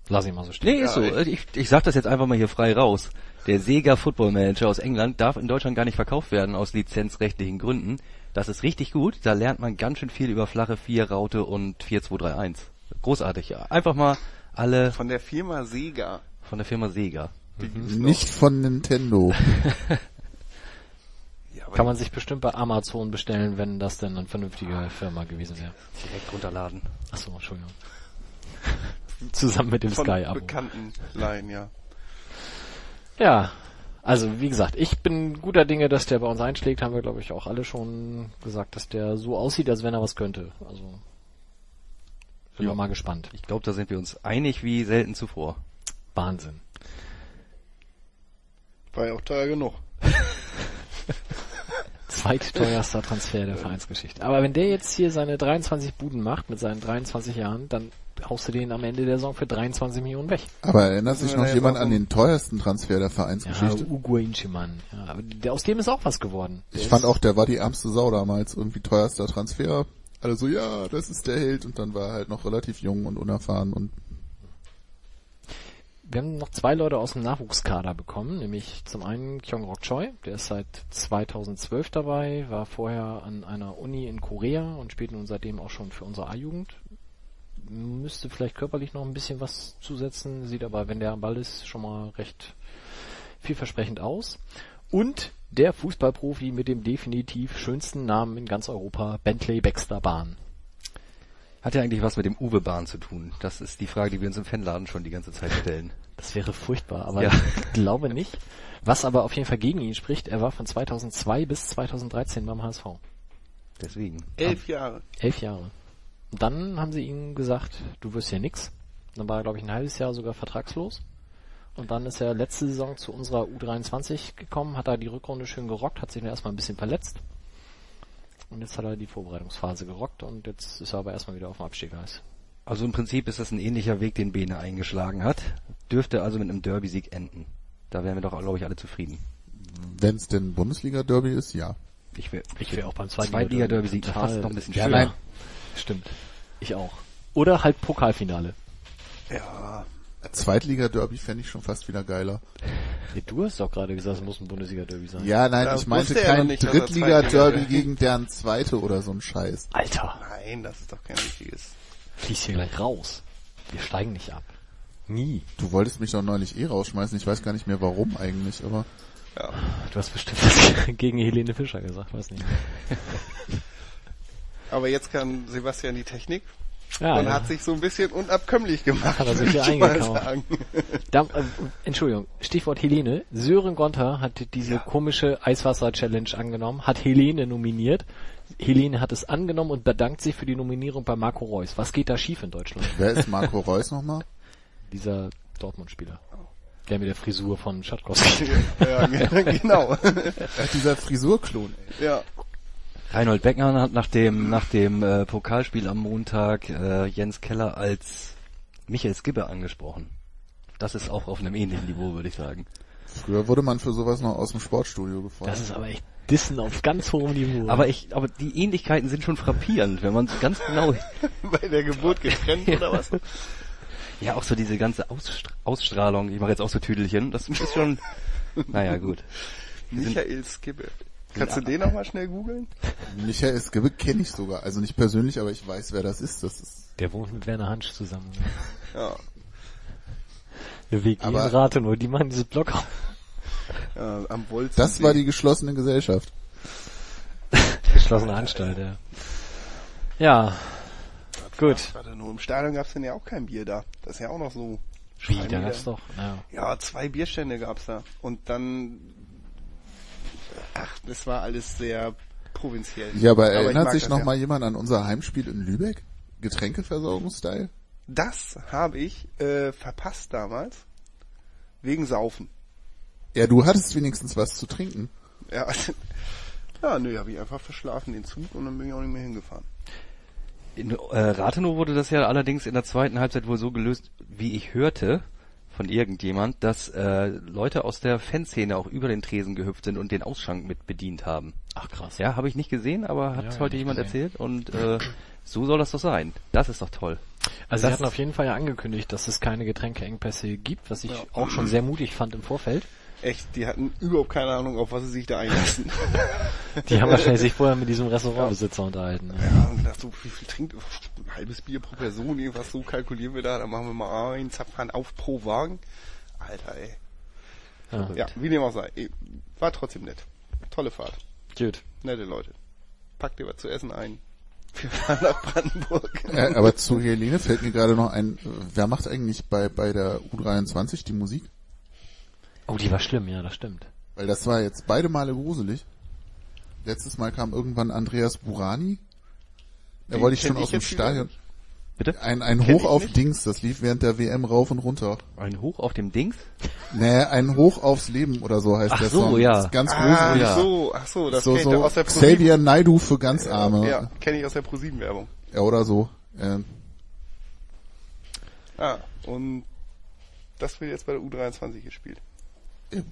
S1: lass ich mal so stehen.
S2: Nee, ist so. Ich, ich sag das jetzt einfach mal hier frei raus. Der Sega Football Manager aus England darf in Deutschland gar nicht verkauft werden aus lizenzrechtlichen Gründen. Das ist richtig gut. Da lernt man ganz schön viel über flache 4 Raute und 4231. Großartig, ja. Einfach mal alle
S3: Von der Firma Sega.
S2: von der Firma Sega.
S4: Nicht von Nintendo. (laughs)
S3: Ja,
S1: Kann man sich bestimmt bei Amazon bestellen, wenn das denn eine vernünftige Firma gewesen wäre.
S2: Direkt runterladen.
S1: Achso, Entschuldigung. (laughs) Zusammen mit dem
S3: von
S1: Sky-Abo.
S3: bekannten Laien, ja.
S1: Ja, also wie gesagt, ich bin guter Dinge, dass der bei uns einschlägt, haben wir glaube ich auch alle schon gesagt, dass der so aussieht, als wenn er was könnte. Also bin
S2: Ja.
S1: wir mal gespannt.
S2: Ich glaube, da sind wir uns einig wie selten zuvor.
S1: Wahnsinn.
S3: War ja auch teuer genug. (laughs)
S1: Zweitteuerster Transfer der Vereinsgeschichte. Aber wenn der jetzt hier seine 23 Buden macht mit seinen 23 Jahren, dann haust du den am Ende der Saison für 23 Millionen weg.
S4: Aber erinnert sich
S3: Ja,
S4: noch
S3: ja,
S4: jemand an den teuersten Transfer der
S1: Ja,
S4: Vereinsgeschichte?
S1: Ugo Inchemann. Ja, aber der, aus dem ist auch was geworden. Der
S4: ich fand auch, der war die ärmste Sau damals, irgendwie teuerster Transfer. Alle so, ja, das ist der Held und dann war er halt noch relativ jung und unerfahren und
S1: Wir haben noch zwei Leute aus dem Nachwuchskader bekommen, nämlich zum einen Kyung Rok Choi, der ist seit 2012 dabei, war vorher an einer Uni in Korea und spielt nun seitdem auch schon für unsere A-Jugend. Müsste vielleicht körperlich noch ein bisschen was zusetzen, sieht aber, wenn der am Ball ist, schon mal recht vielversprechend aus. Und der Fußballprofi mit dem definitiv schönsten Namen in ganz Europa, Bentley Baxter Bahn.
S2: Hat ja eigentlich was mit dem Uwe-Bahn zu tun? Das ist die Frage, die wir uns im Fanladen schon die ganze Zeit stellen.
S1: Das wäre furchtbar, aber
S2: Ja.
S1: ich glaube nicht. Was aber auf jeden Fall gegen ihn spricht, er war von 2002 bis 2013 beim HSV.
S2: Deswegen.
S3: Elf Jahre.
S1: Elf Jahre. Und dann haben sie ihm gesagt, du wirst hier nix. Dann war er, glaube ich, ein halbes Jahr sogar vertragslos. Und dann ist er letzte Saison zu unserer U23 gekommen, hat da die Rückrunde schön gerockt, hat sich dann erstmal ein bisschen verletzt. Und jetzt hat er die Vorbereitungsphase gerockt und jetzt ist er aber erstmal wieder auf dem Abstiegseis.
S2: Also im Prinzip ist das ein ähnlicher Weg, den Bene eingeschlagen hat. Dürfte also mit einem Derby-Sieg enden. Da wären wir doch, glaube ich, alle zufrieden.
S4: wenn es denn Bundesliga-Derby ist, ja.
S2: Ich wäre
S1: Ich wäre auch beim
S2: Zweitliga-Derby-Sieg
S1: total-
S2: fast noch ein bisschen
S1: Ja,
S2: schöner.
S1: nein. Stimmt. Ich auch. Oder halt Pokalfinale.
S3: Ja.
S4: Zweitliga-Derby fände ich schon fast wieder geiler.
S1: Nee, du hast doch gerade gesagt, es muss ein Bundesliga-Derby sein.
S4: Ja, nein,
S3: Da
S4: ich meinte kein
S3: er
S4: Drittliga-Derby gegen deren Zweite oder so ein Scheiß.
S1: Alter,
S3: Nein, das ist doch kein richtiges.
S1: fließt hier gleich raus. Wir steigen nicht ab. Nie.
S4: Du wolltest mich doch neulich eh rausschmeißen, ich weiß gar nicht mehr warum eigentlich, aber
S3: Ja.
S1: Du hast bestimmt was (laughs) gegen Helene Fischer gesagt, weiß nicht.
S3: Aber jetzt kann Sebastian die Technik
S1: Ja,
S3: und
S1: ja.
S3: hat sich so ein bisschen unabkömmlich gemacht.
S1: Hat er sich
S3: würde
S1: hier
S3: ich mal
S1: eingekauft.
S3: sagen.
S1: Da, äh, Entschuldigung, Stichwort Helene. Sören Gonter hat diese komische Eiswasser-Challenge angenommen, hat Helene nominiert. Helene hat es angenommen und bedankt sich für die Nominierung bei Marco Reus. Was geht da schief in Deutschland?
S4: wer ist Marco Reus nochmal?
S1: Dieser Dortmund-Spieler. Der mit der Frisur von Schatkowski. (laughs)
S3: ja, genau.
S4: Ach, dieser Frisurklon, ey.
S3: ja.
S2: Reinhold Beckmann hat nach dem, nach dem äh, Pokalspiel am Montag äh, Jens Keller als Michael Skibbe angesprochen. Das ist auch auf einem ähnlichen Niveau, würde ich sagen.
S4: Früher wurde man für sowas noch aus dem Sportstudio gefordert.
S1: Das ist aber echt Dissen auf ganz hohem Niveau.
S2: Aber ich, aber die Ähnlichkeiten sind schon frappierend, wenn man so ganz genau, (laughs)
S3: Bei der Geburt getrennt oder was?
S2: ja auch so diese ganze Ausstra Ausstrahlung, ich mache jetzt auch so Tüdelchen, das ist schon, naja gut.
S3: Michael Skibbe. Kannst du den noch mal schnell googeln?
S4: Michael Skibbe kenne ich sogar. Also nicht persönlich, aber ich weiß, wer das ist. Das ist
S1: Der wohnt mit Werner Hansch zusammen.
S3: Ja.
S1: Der Weg in
S4: Aber-
S1: Rathenow, die machen dieses Blog auf.
S3: Äh, am Wolz.
S4: das war die geschlossene Gesellschaft. (laughs)
S1: Geschlossene Anstalt, ja. Ja. Gut.
S3: Warte, nur im Stadion gab's denn ja auch kein Bier da. Das ist ja auch noch so.
S1: Wie, da gab's doch, ja.
S3: Ja, zwei Bierstände gab's da. Und dann, ach, das war alles sehr provinziell.
S4: Ja, aber
S3: ich
S4: erinnert sich noch
S3: ja.
S4: mal jemand an unser Heimspiel in Lübeck? Getränkeversorgungsstyle?
S3: Das habe ich äh, verpasst damals. Wegen Saufen.
S4: Ja, du hattest wenigstens was zu trinken.
S3: Ja, (laughs) ja nö, habe ich einfach verschlafen den Zug und dann bin ich auch nicht mehr hingefahren.
S2: In äh, Rathenow wurde das ja allerdings in der zweiten Halbzeit wohl so gelöst, wie ich hörte von irgendjemand, dass äh, Leute aus der Fanszene auch über den Tresen gehüpft sind und den Ausschank mit bedient haben.
S1: Ach krass.
S2: Ja, habe ich nicht gesehen, aber hat
S1: Ja,
S2: heute jemand
S1: gesehen.
S2: erzählt und äh, so soll das doch sein. Das ist doch toll.
S1: Also sie
S2: Das-
S1: hatten auf jeden Fall ja angekündigt, dass es keine Getränkeengpässe gibt, was ich auch schon sehr mutig fand im Vorfeld.
S3: Echt, die hatten überhaupt keine Ahnung, auf was sie sich da einlassen. (laughs)
S1: Die haben wahrscheinlich sich vorher mit diesem Restaurantbesitzer unterhalten. ne?
S3: ja, und gedacht, so, wie viel trinkt, ein halbes Bier pro Person, irgendwas so kalkulieren wir da, dann machen wir mal einen Zapfhahn auf pro Wagen. Alter, ey.
S1: Ja.
S3: Ja, wie dem auch sei. War trotzdem nett. Tolle Fahrt.
S1: Gut.
S3: Nette Leute. Packt dir was zu essen ein. Wir fahren nach Brandenburg. (laughs)
S4: Äh, aber zu Helene fällt mir gerade noch ein, äh, wer macht eigentlich bei, bei der U23 die Musik?
S1: Oh, die war schlimm, ja, das stimmt.
S4: Weil das war jetzt beide Male gruselig. Letztes Mal kam irgendwann Andreas Burani. Da
S3: Den
S4: wollte ich schon
S3: ich
S4: aus dem
S3: wieder
S4: Stadion.
S2: Bitte?
S4: Ein, ein Hoch auf
S3: nicht.
S4: Dings, das lief während der WM rauf und runter.
S2: Ein Hoch auf dem Dings?
S4: Nee, ein Hoch aufs Leben oder so heißt
S2: Ach
S4: der
S2: so,
S4: Song.
S2: ja.
S4: Das ist ganz
S3: Ah,
S4: gruselig.
S2: ja.
S3: so, ach so, das
S4: so,
S3: kenn ich
S4: so
S3: aus der ProSieben.
S4: Xavier Naidu für ganz Arme.
S3: Ja, kenne ich aus der ProSieben-Werbung.
S4: Ja, oder so. Ähm,
S3: Ah, und das wird jetzt bei der U23 gespielt.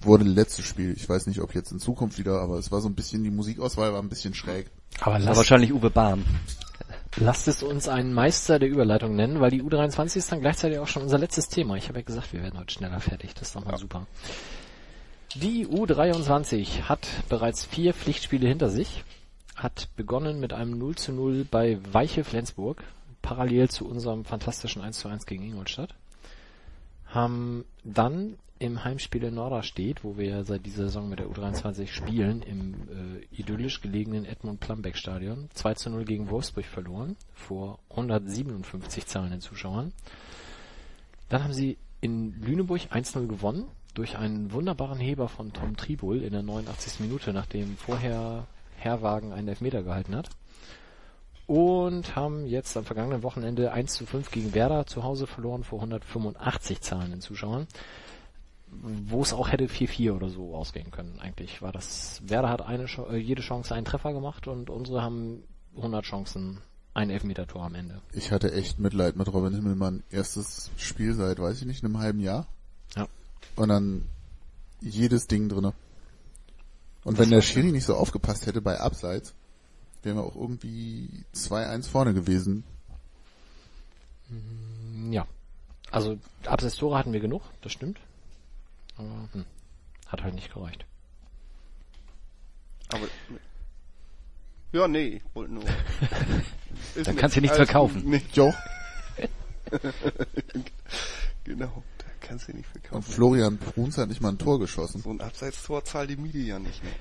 S4: Wurde letztes Spiel. Ich weiß nicht, ob jetzt in Zukunft wieder, aber es war so ein bisschen, die Musikauswahl war ein bisschen schräg.
S1: Aber lasst,
S2: wahrscheinlich Uwe Bahn.
S1: lasst es uns einen Meister der Überleitung nennen, weil die U23 ist dann gleichzeitig auch schon unser letztes Thema. Ich habe ja gesagt, wir werden heute schneller fertig. Das ist doch mal super. Die U23 hat bereits vier Pflichtspiele hinter sich, hat begonnen mit einem 0 zu 0 bei Weiche Flensburg, parallel zu unserem fantastischen 1 zu 1 gegen Ingolstadt. Haben dann im Heimspiel in Norderstedt, wo wir seit dieser Saison mit der U23 spielen, im äh, idyllisch gelegenen Edmund Plambeck Stadion, 2 zu 0 gegen Wolfsburg verloren, vor 157 zahlenden Zuschauern. Dann haben sie in Lüneburg 1-0 gewonnen, durch einen wunderbaren Heber von Tom Tribul in der 89. Minute, nachdem vorher Herrwagen einen Elfmeter gehalten hat. Und haben jetzt am vergangenen Wochenende 1 zu 5 gegen Werder zu Hause verloren vor 185 zahlenden Zuschauern. Wo es auch hätte 4-4 oder so ausgehen können. Eigentlich war das, Werder hat eine, äh, jede Chance einen Treffer gemacht und unsere haben 100 Chancen, ein Elfmeter-Tor am Ende.
S4: Ich hatte echt Mitleid mit Robin Himmelmann. Erstes Spiel seit, weiß ich nicht, einem halben Jahr.
S1: Ja.
S4: Und dann jedes Ding drinne. Und wenn der Schiri nicht so aufgepasst hätte bei Abseits, wären wir auch irgendwie 2-1 vorne gewesen.
S1: Ja. Also Abseits-Tore hatten wir genug, das stimmt. Aber hm, hat halt nicht gereicht.
S3: Aber, ja, nee, ich wollte nur. (laughs)
S2: Dann kannst du nichts verkaufen.
S3: Nee,
S4: Jo. (laughs)
S3: genau, da kannst du nicht
S4: Und
S3: verkaufen.
S4: Florian Bruns hat nicht mal ein Tor geschossen.
S3: So ein Abseitstor zahlt die Miete ja nicht mehr.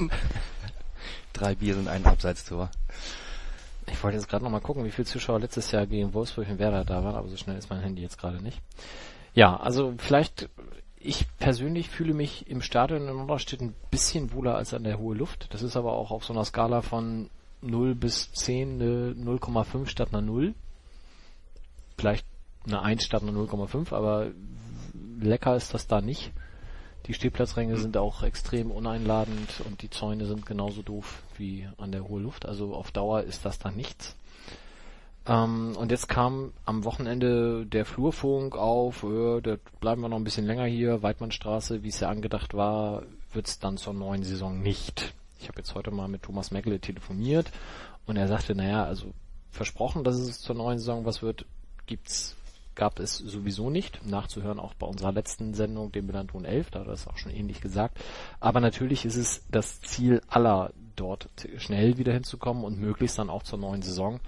S3: (laughs)
S2: Drei Bier sind ein Abseitstor.
S1: Ich wollte jetzt gerade noch mal gucken, wie viele Zuschauer letztes Jahr gegen Wolfsburg und Werder da waren, aber so schnell ist mein Handy jetzt gerade nicht. Ja, also vielleicht, ich persönlich fühle mich im Stadion in Norderstedt ein bisschen wohler als an der hohe Luft. Das ist aber auch auf so einer Skala von 0 bis 10 eine 0,5 statt einer 0. Vielleicht eine 1 statt einer 0,5, aber lecker ist das da nicht. Die Stehplatzränge sind auch extrem uneinladend und die Zäune sind genauso doof wie an der hohe Luft. Also auf Dauer ist das da nichts. Ähm, und jetzt kam am Wochenende der Flurfunk auf, äh, da bleiben wir noch ein bisschen länger hier, Weidmannstraße, wie es ja angedacht war, wird es dann zur neuen Saison nicht. Ich habe jetzt heute mal mit Thomas Meckle telefoniert und er sagte, naja, also versprochen, dass es zur neuen Saison was wird, gibt's gab es sowieso nicht. Nachzuhören auch bei unserer letzten Sendung, dem Bilanton 11, da hat er das auch schon ähnlich gesagt. Aber natürlich ist es das Ziel aller, dort schnell wieder hinzukommen und möglichst dann auch zur neuen Saison.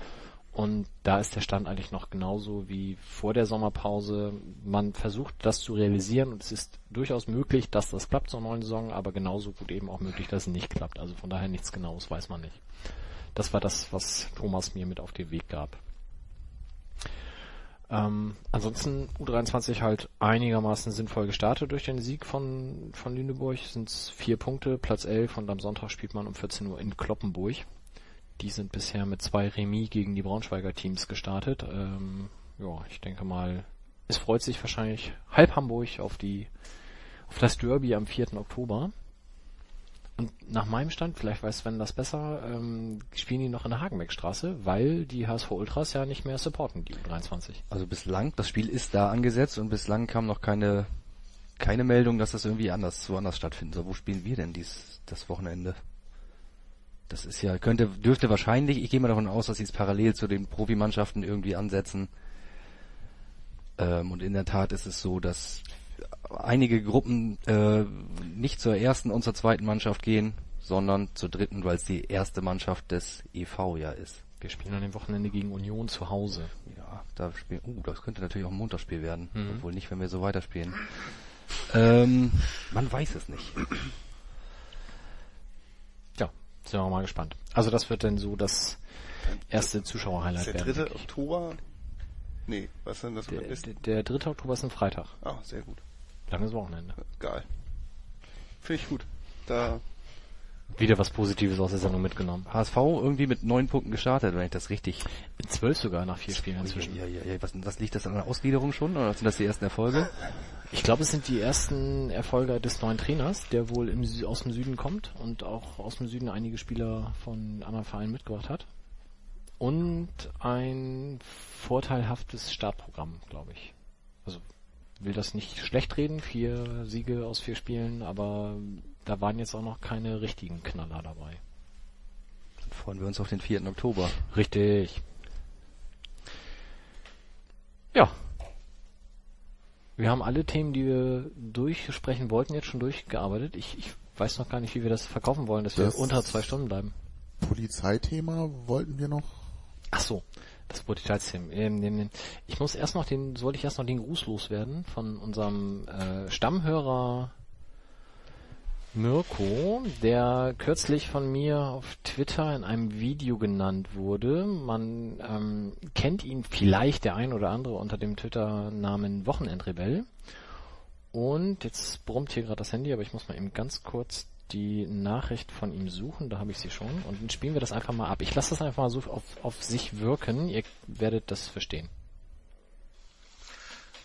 S1: Und da ist der Stand eigentlich noch genauso wie vor der Sommerpause. Man versucht das zu realisieren und es ist durchaus möglich, dass das klappt zur neuen Saison, aber genauso gut eben auch möglich, dass es nicht klappt. Also von daher nichts Genaues weiß man nicht. Das war das, was Thomas mir mit auf den Weg gab. Ähm, ansonsten U23 halt einigermaßen sinnvoll gestartet durch den Sieg von, von Lüneburg. Sind es vier Punkte, Platz 11 und am Sonntag spielt man um 14 Uhr in Kloppenburg. Die sind bisher mit zwei Remis gegen die Braunschweiger Teams gestartet. Ähm, ja, ich denke mal, es freut sich wahrscheinlich halb Hamburg auf die auf das Derby am 4. Oktober. Und nach meinem Stand, vielleicht weiß Sven das besser, ähm, spielen die noch in der Hagenbeckstraße, weil die HSV Ultras ja nicht mehr supporten, die U23.
S2: Also bislang, das Spiel ist da angesetzt und bislang kam noch keine keine Meldung, dass das irgendwie anders woanders stattfinden soll. Wo spielen wir denn dies das Wochenende? Das ist ja, könnte, dürfte wahrscheinlich, ich gehe mal davon aus, dass sie es parallel zu den Profimannschaften irgendwie ansetzen. Ähm, und in der Tat ist es so, dass einige Gruppen äh, nicht zur ersten und zur zweiten Mannschaft gehen, sondern zur dritten, weil es die erste Mannschaft des EV ja ist.
S1: Wir spielen an dem Wochenende gegen Union zu Hause.
S2: Ja, da spielen. Uh, das könnte natürlich auch ein Montagsspiel werden,
S1: Mhm.
S2: obwohl nicht, wenn wir so weiterspielen. (laughs) Ähm, man weiß es nicht.
S1: Ja, sind wir mal gespannt. Also das wird dann so das erste Zuschauerhighlight
S3: der
S1: werden.
S3: 3.
S1: denke ich.
S3: Oktober? Nee, was denn das
S1: Der,
S3: ist?
S1: der, der 3. Oktober ist ein Freitag.
S3: Ah, sehr gut.
S1: Langes Wochenende.
S3: Geil. Finde ich gut. Da,
S1: Wieder was Positives aus der Sendung mitgenommen.
S2: HSV irgendwie mit neun Punkten gestartet, wenn ich das richtig.
S1: Zwölf sogar nach vier Spielen inzwischen.
S2: Ja, ja, ja, was, was liegt das an der Ausgliederung schon? Oder sind das die ersten Erfolge?
S1: Ich glaube, es sind die ersten Erfolge des neuen Trainers, der wohl im, aus dem Süden kommt und auch aus dem Süden einige Spieler von anderen Vereinen mitgebracht hat. Und ein vorteilhaftes Startprogramm, glaube ich. Also will das nicht schlecht reden, vier Siege aus vier Spielen, aber da waren jetzt auch noch keine richtigen Knaller dabei.
S2: Dann freuen wir uns auf den 4. Oktober.
S1: Richtig. Ja. Wir haben alle Themen, die wir durchsprechen wollten, jetzt schon durchgearbeitet. Ich, ich weiß noch gar nicht, wie wir das verkaufen wollen, dass wir
S4: Das-
S1: unter zwei Stunden bleiben.
S4: Polizeithema wollten wir noch.
S1: Ach so, das Polizeithema. Ähm, den- den- ich muss erst noch den, sollte ich erst noch den Gruß loswerden von unserem äh, Stammhörer Mirko, der kürzlich von mir auf Twitter in einem Video genannt wurde. Man ähm, kennt ihn vielleicht der ein oder andere unter dem Twitter-Namen Wochenendrebell. Und jetzt brummt hier gerade das Handy, aber ich muss mal eben ganz kurz die Nachricht von ihm suchen. Da habe ich sie schon. Und dann spielen wir das einfach mal ab. Ich lasse das einfach mal so auf, auf sich wirken. Ihr werdet das verstehen.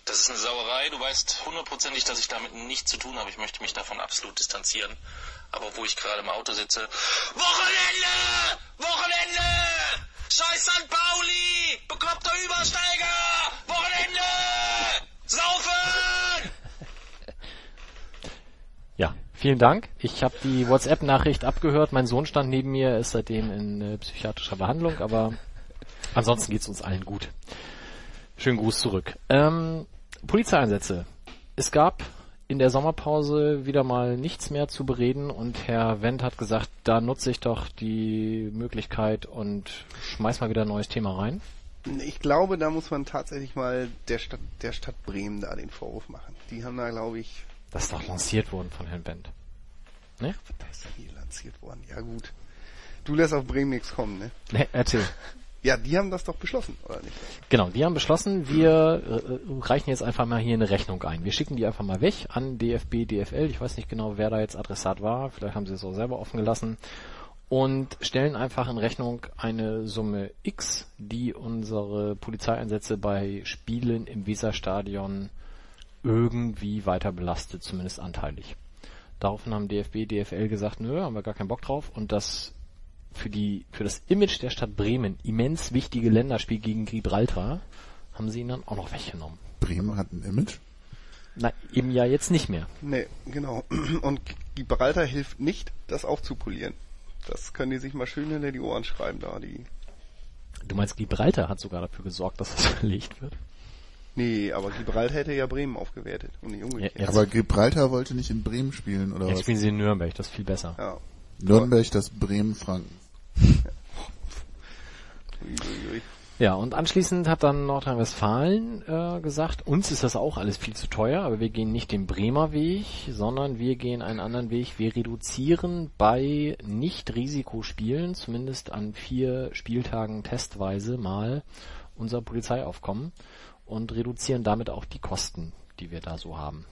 S6: Das ist eine Sauerei. Du weißt hundertprozentig, dass ich damit nichts zu tun habe. Ich möchte mich davon absolut distanzieren. Aber wo ich gerade im Auto sitze. Wochenende! Wochenende! Scheiß St. Pauli! Bekloppter Übersteiger! Wochenende! Saufen!
S1: Ja, vielen Dank. Ich habe die WhatsApp-Nachricht abgehört. Mein Sohn stand neben mir, ist seitdem in äh, psychiatrischer Behandlung, aber ansonsten geht's uns allen gut. Schönen Gruß zurück. Ähm, Polizeieinsätze. Es gab in der Sommerpause wieder mal nichts mehr zu bereden und Herr Wendt hat gesagt, da nutze ich doch die Möglichkeit und schmeiß mal wieder ein neues Thema rein.
S3: ich glaube, da muss man tatsächlich mal der Stadt, der Stadt Bremen da den Vorwurf machen. Die haben da, glaube ich,
S1: Das ist doch lanciert worden von Herrn Wendt. Ne?
S3: da ist hier lanciert worden. Ja gut. Du lässt auf Bremen nichts kommen, ne?
S1: Ne, erzähl. (laughs)
S3: Ja, die haben das doch beschlossen, oder nicht?
S1: Genau, die haben beschlossen, wir äh, reichen jetzt einfach mal hier eine Rechnung ein. Wir schicken die einfach mal weg an DFB, DFL. Ich weiß nicht genau, wer da jetzt Adressat war. Vielleicht haben sie es auch selber offen gelassen. Und stellen einfach in Rechnung eine Summe X, die unsere Polizeieinsätze bei Spielen im Weserstadion irgendwie weiter belastet, zumindest anteilig. Daraufhin haben DFB, DFL gesagt, nö, haben wir gar keinen Bock drauf. Und das für die für das Image der Stadt Bremen immens wichtige Länderspiel gegen Gibraltar haben sie ihn dann auch noch weggenommen.
S4: Bremen hat ein Image.
S1: Na, eben ja jetzt nicht mehr.
S3: Nee, genau. Und Gibraltar hilft nicht, das aufzupolieren. Das können die sich mal schön hinter die Ohren schreiben da, die.
S1: Du meinst, Gibraltar hat sogar dafür gesorgt, dass das verlegt (laughs) wird?
S3: Nee, aber Gibraltar hätte ja Bremen aufgewertet und nicht umgekehrt.
S1: Ja,
S4: Aber Gibraltar wollte nicht in Bremen spielen, oder
S1: Jetzt
S4: was?
S1: spielen sie in Nürnberg, das ist viel besser.
S3: Ja.
S4: Nürnberg, das Bremen-Franken.
S1: Ja, und anschließend hat dann Nordrhein-Westfalen äh, gesagt, uns ist das auch alles viel zu teuer, aber wir gehen nicht den Bremer Weg, sondern wir gehen einen anderen Weg. Wir reduzieren bei Nicht-Risikospielen, zumindest an vier Spieltagen testweise mal, unser Polizeiaufkommen und reduzieren damit auch die Kosten, die wir da so haben.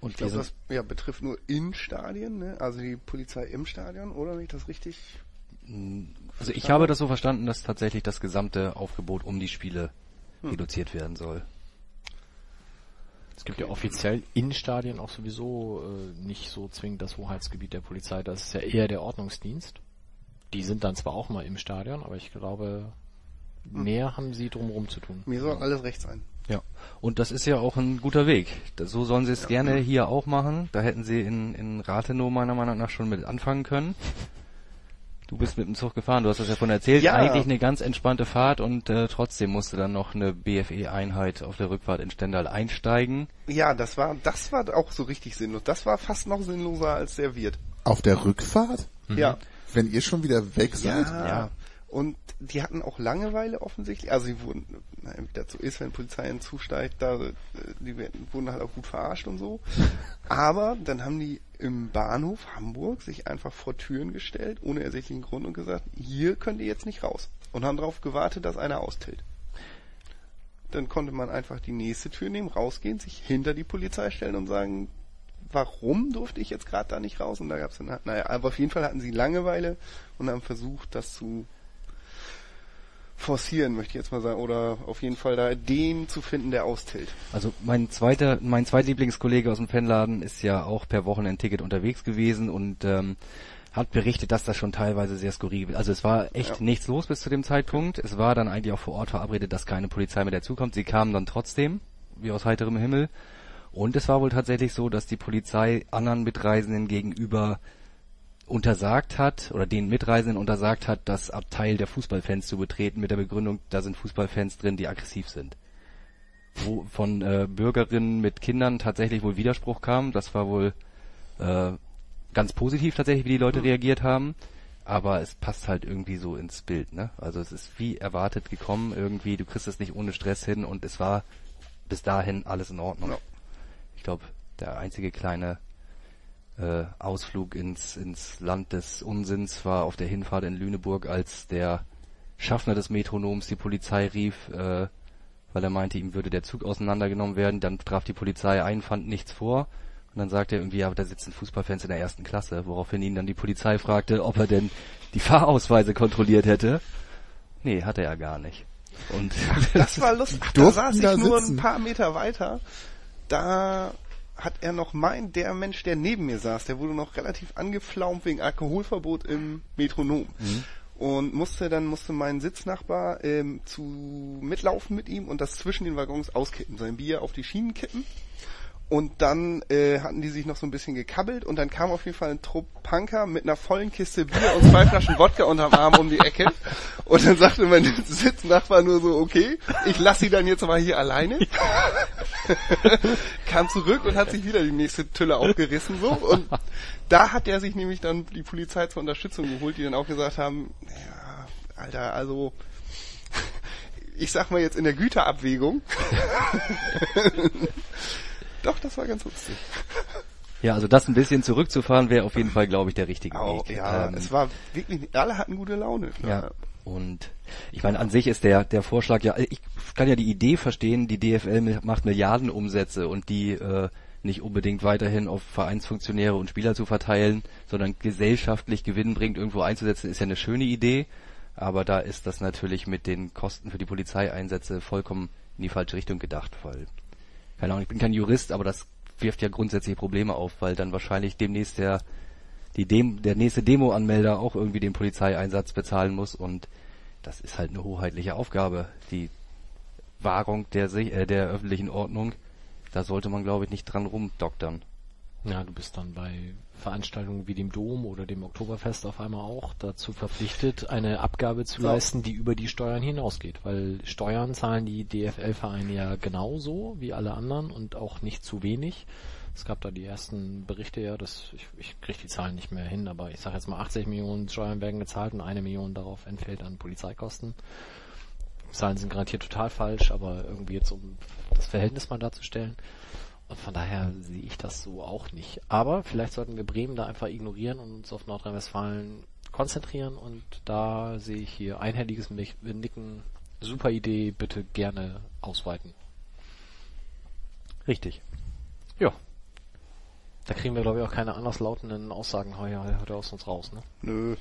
S1: Und
S3: Ich glaube, das ja, betrifft nur in Stadien, ne? also die Polizei im Stadion, oder nicht das richtig?
S2: Also ich habe das so verstanden, dass tatsächlich das gesamte Aufgebot um die Spiele reduziert werden soll.
S1: es gibt ja offiziell in Stadien auch sowieso äh, nicht so zwingend das Hoheitsgebiet der Polizei, das ist ja eher der Ordnungsdienst. Die sind dann zwar auch mal im Stadion, aber ich glaube, mehr haben sie drumherum zu tun.
S3: Mir soll alles recht sein.
S2: Ja, und das ist ja auch ein guter Weg. Das, so sollen sie es gerne hier auch machen. Da hätten sie in, in Rathenow meiner Meinung nach schon mit anfangen können. Du bist mit dem Zug gefahren, du hast das ja von erzählt.
S3: Ja.
S2: Eigentlich eine ganz entspannte Fahrt und äh, trotzdem musste dann noch eine BFE-Einheit auf der Rückfahrt in Stendal einsteigen.
S3: Ja, das war, das war auch so richtig sinnlos. Das war fast noch sinnloser als der Wirt.
S4: Auf der Rückfahrt?
S3: Ja.
S4: Wenn ihr schon wieder weg seid?
S3: Ja. Und die hatten auch Langeweile offensichtlich. Also sie wurden, na, wie so ist, wenn Polizei hinzusteigt, da, äh, die werden, wurden halt auch gut verarscht und so. Aber dann haben die im Bahnhof Hamburg sich einfach vor Türen gestellt, ohne ersichtlichen Grund und gesagt, hier könnt ihr jetzt nicht raus. Und haben darauf gewartet, dass einer austilt. Dann konnte man einfach die nächste Tür nehmen, rausgehen, sich hinter die Polizei stellen und sagen, warum durfte ich jetzt gerade da nicht raus? Und da gab's dann, naja, aber auf jeden Fall hatten sie Langeweile und haben versucht, das zu forcieren, möchte ich jetzt mal sagen, oder auf jeden Fall da den zu finden, der austilt.
S2: Also mein zweiter, mein zweitlieblingskollege aus dem Fanladen ist ja auch per Wochenendticket unterwegs gewesen und ähm, hat berichtet, dass das schon teilweise sehr skurril Also es war echt
S3: Ja.
S2: nichts los bis zu dem Zeitpunkt. Es war dann eigentlich auch vor Ort verabredet, dass keine Polizei mehr dazukommt. Sie kamen dann trotzdem, wie aus heiterem Himmel. Und es war wohl tatsächlich so, dass die Polizei anderen Mitreisenden gegenüber untersagt hat oder den Mitreisenden untersagt hat, das Abteil der Fußballfans zu betreten mit der Begründung, da sind Fußballfans drin, die aggressiv sind. Wo von äh, Bürgerinnen mit Kindern tatsächlich wohl Widerspruch kam. Das war wohl äh, ganz positiv tatsächlich, wie die Leute reagiert haben. Aber es passt halt irgendwie so ins Bild, ne? Also es ist wie erwartet gekommen irgendwie, du kriegst es nicht ohne Stress hin und es war bis dahin alles in Ordnung.
S3: Ja.
S2: Ich glaube, der einzige kleine äh, Ausflug ins, ins Land des Unsinns war auf der Hinfahrt in Lüneburg, als der Schaffner des Metronoms die Polizei rief, äh, weil er meinte, ihm würde der Zug auseinandergenommen werden. Dann traf die Polizei ein, fand nichts vor. Und dann sagte er irgendwie, ja, aber da sitzen Fußballfans in der ersten Klasse, woraufhin ihn dann die Polizei fragte, ob er denn die Fahrausweise kontrolliert hätte. Nee, hatte er gar nicht. Und
S3: Das war lustig. (laughs) Ach, da saß ich
S4: da
S3: nur
S4: sitzen?
S3: ein paar Meter weiter. Da hat er noch mein, der Mensch, der neben mir saß, der wurde noch relativ angeflaumt wegen Alkoholverbot im Metronom. Und musste dann, musste mein Sitznachbar ähm, zu mitlaufen mit ihm und das zwischen den Waggons auskippen, sein Bier auf die Schienen kippen. Und dann äh, hatten die sich noch so ein bisschen gekabbelt und dann kam auf jeden Fall ein Trupp Punker mit einer vollen Kiste Bier und zwei Flaschen Wodka unterm Arm um die Ecke. Und dann sagte mein Sitznachbar nur so, okay, ich lasse sie dann jetzt mal hier alleine. (laughs) kam zurück und hat sich wieder die nächste Tülle aufgerissen so und da hat er sich nämlich dann die Polizei zur Unterstützung geholt, die dann auch gesagt haben, ja, Alter, also ich sag mal jetzt in der Güterabwägung. (laughs) Doch, das war ganz lustig.
S2: ja, also das ein bisschen zurückzufahren wäre auf jeden Fall, glaube ich, der richtige
S3: Auch,
S2: Weg.
S3: ja,
S2: Ähm,
S3: es war wirklich, alle hatten gute Laune.
S2: Ja. Und ich meine, an sich ist der, der Vorschlag ja, ich kann ja die Idee verstehen, die DFL macht Milliardenumsätze und die äh, nicht unbedingt weiterhin auf Vereinsfunktionäre und Spieler zu verteilen, sondern gesellschaftlich Gewinn bringt irgendwo einzusetzen, ist ja eine schöne Idee. Aber da ist das natürlich mit den Kosten für die Polizeieinsätze vollkommen in die falsche Richtung gedacht, weil, keine Ahnung, ich bin kein Jurist, aber das wirft ja grundsätzliche Probleme auf, weil dann wahrscheinlich demnächst der die Dem der nächste Demo-Anmelder auch irgendwie den Polizeieinsatz bezahlen muss und das ist halt eine hoheitliche Aufgabe. Die Wahrung der, äh, der öffentlichen Ordnung, da sollte man glaube ich nicht dran rumdoktern.
S1: Ja, du bist dann bei Veranstaltungen wie dem Dom oder dem Oktoberfest auf einmal auch dazu verpflichtet, eine Abgabe zu
S3: Ja.
S1: leisten, die über die Steuern hinausgeht. Weil Steuern zahlen die DFL-Vereine ja genauso wie alle anderen und auch nicht zu wenig. Es gab da die ersten Berichte ja, dass ich, ich kriege die Zahlen nicht mehr hin, aber ich sage jetzt mal 80 Millionen Steuern werden gezahlt und eine Million darauf entfällt an Polizeikosten. Zahlen sind garantiert total falsch, aber irgendwie jetzt um das Verhältnis mal darzustellen. Und von daher sehe ich das so auch nicht. Aber vielleicht sollten wir Bremen da einfach ignorieren und uns auf Nordrhein-Westfalen konzentrieren. Und da sehe ich hier einhelliges Nicken. Super Idee, bitte gerne ausweiten.
S2: Richtig.
S1: Ja. Da kriegen wir, glaube ich, auch keine anderslautenden Aussagen heute, heute aus uns raus. Ne?
S3: Nö.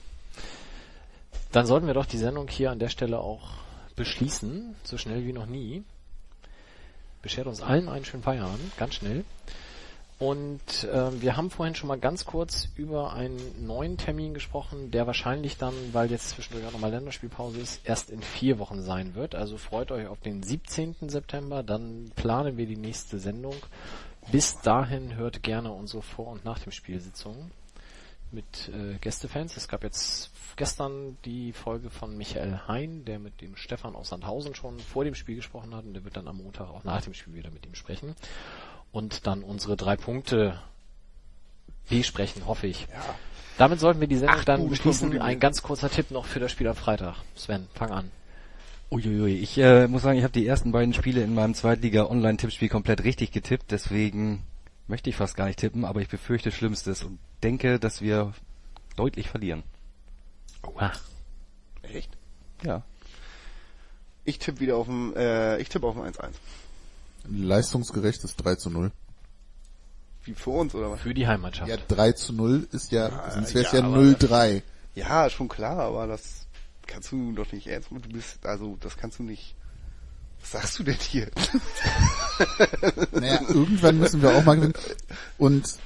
S1: Dann sollten wir doch die Sendung hier an der Stelle auch beschließen, so schnell wie noch nie. Beschert uns allen einen schönen Feierabend, ganz schnell. Und ähm, wir haben vorhin schon mal ganz kurz über einen neuen Termin gesprochen, der wahrscheinlich dann, weil jetzt zwischendurch auch nochmal Länderspielpause ist, erst in vier Wochen sein wird. Also freut euch auf den 17. September, dann planen wir die nächste Sendung. Bis dahin hört gerne unsere Vor- und Nach dem Spielsitzungen mit äh, Gästefans. Es gab jetzt gestern die Folge von Michael Hein, der mit dem Stefan aus Sandhausen schon vor dem Spiel gesprochen hat und der wird dann am Montag auch nach dem Spiel wieder mit ihm sprechen. Und dann unsere drei Punkte besprechen, hoffe ich. Damit sollten wir die Sendung
S3: Acht
S1: dann beschließen. Ein ganz kurzer Tipp noch für das Spiel am Freitag. Sven, fang an.
S2: Uiuiui, ich äh, muss sagen, ich habe die ersten beiden Spiele in meinem Zweitliga-Online-Tippspiel komplett richtig getippt, deswegen möchte ich fast gar nicht tippen, aber ich befürchte Schlimmstes und denke, dass wir deutlich verlieren.
S1: Oha.
S3: Echt?
S2: Ja.
S3: Ich tippe wieder auf dem, äh, ich tippe auf dem 1-1.
S4: Leistungsgerechtes 3 zu 0.
S3: Wie für uns, oder was?
S1: Für die Heimmannschaft.
S4: Ja, 3 zu 0 ist ja,
S3: Ja,
S4: sonst wäre es
S3: ja,
S4: ja,
S3: aber-
S4: 0-3.
S3: Ja, schon klar, aber das kannst du doch nicht ernst machen. Du bist, also, das kannst du nicht. Was sagst du denn hier? (laughs)
S4: Naja, irgendwann müssen wir auch mal gewinnen. Und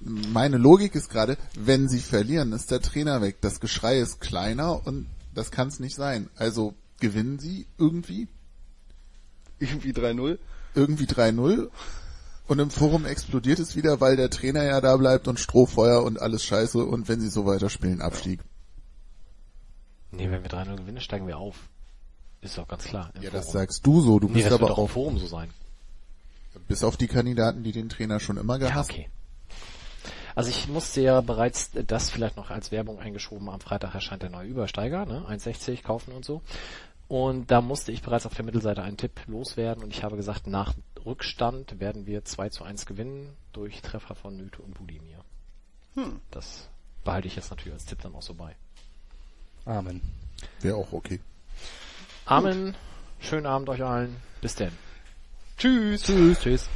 S4: meine Logik ist gerade, wenn sie verlieren, ist der Trainer weg. Das Geschrei ist kleiner und das kann es nicht sein. Also gewinnen sie irgendwie,
S3: Irgendwie 3-0.
S4: irgendwie 3-0 und im Forum explodiert es wieder, weil der Trainer ja da bleibt und Strohfeuer und alles scheiße und wenn sie so weiterspielen, Abstieg.
S1: Nee, wenn wir 3-0 gewinnen, steigen wir auf. Ist doch ganz klar. im
S4: Ja, das
S1: Forum.
S4: sagst du so. Du
S1: Nee,
S4: bist
S1: das wird
S4: aber
S1: doch im
S4: auch,
S1: Forum so sein.
S4: bis auf die Kandidaten, die den Trainer schon immer
S1: Ja,
S4: gehasst.
S1: okay. Also ich musste ja bereits das vielleicht noch als Werbung eingeschoben. Am Freitag erscheint der neue Übersteiger, ne? 1,60 kaufen und so. Und da musste ich bereits auf der Mittelseite einen Tipp loswerden und ich habe gesagt, nach Rückstand werden wir 2 zu 1 gewinnen durch Treffer von Nüte und Budimir.
S3: Hm.
S1: Das behalte ich jetzt natürlich als Tipp dann auch so bei.
S2: Amen.
S4: Wäre auch okay.
S1: Amen. Gut. Schönen Abend euch allen. Bis denn.
S3: Tschüss.
S1: Tschüss. Tschüss.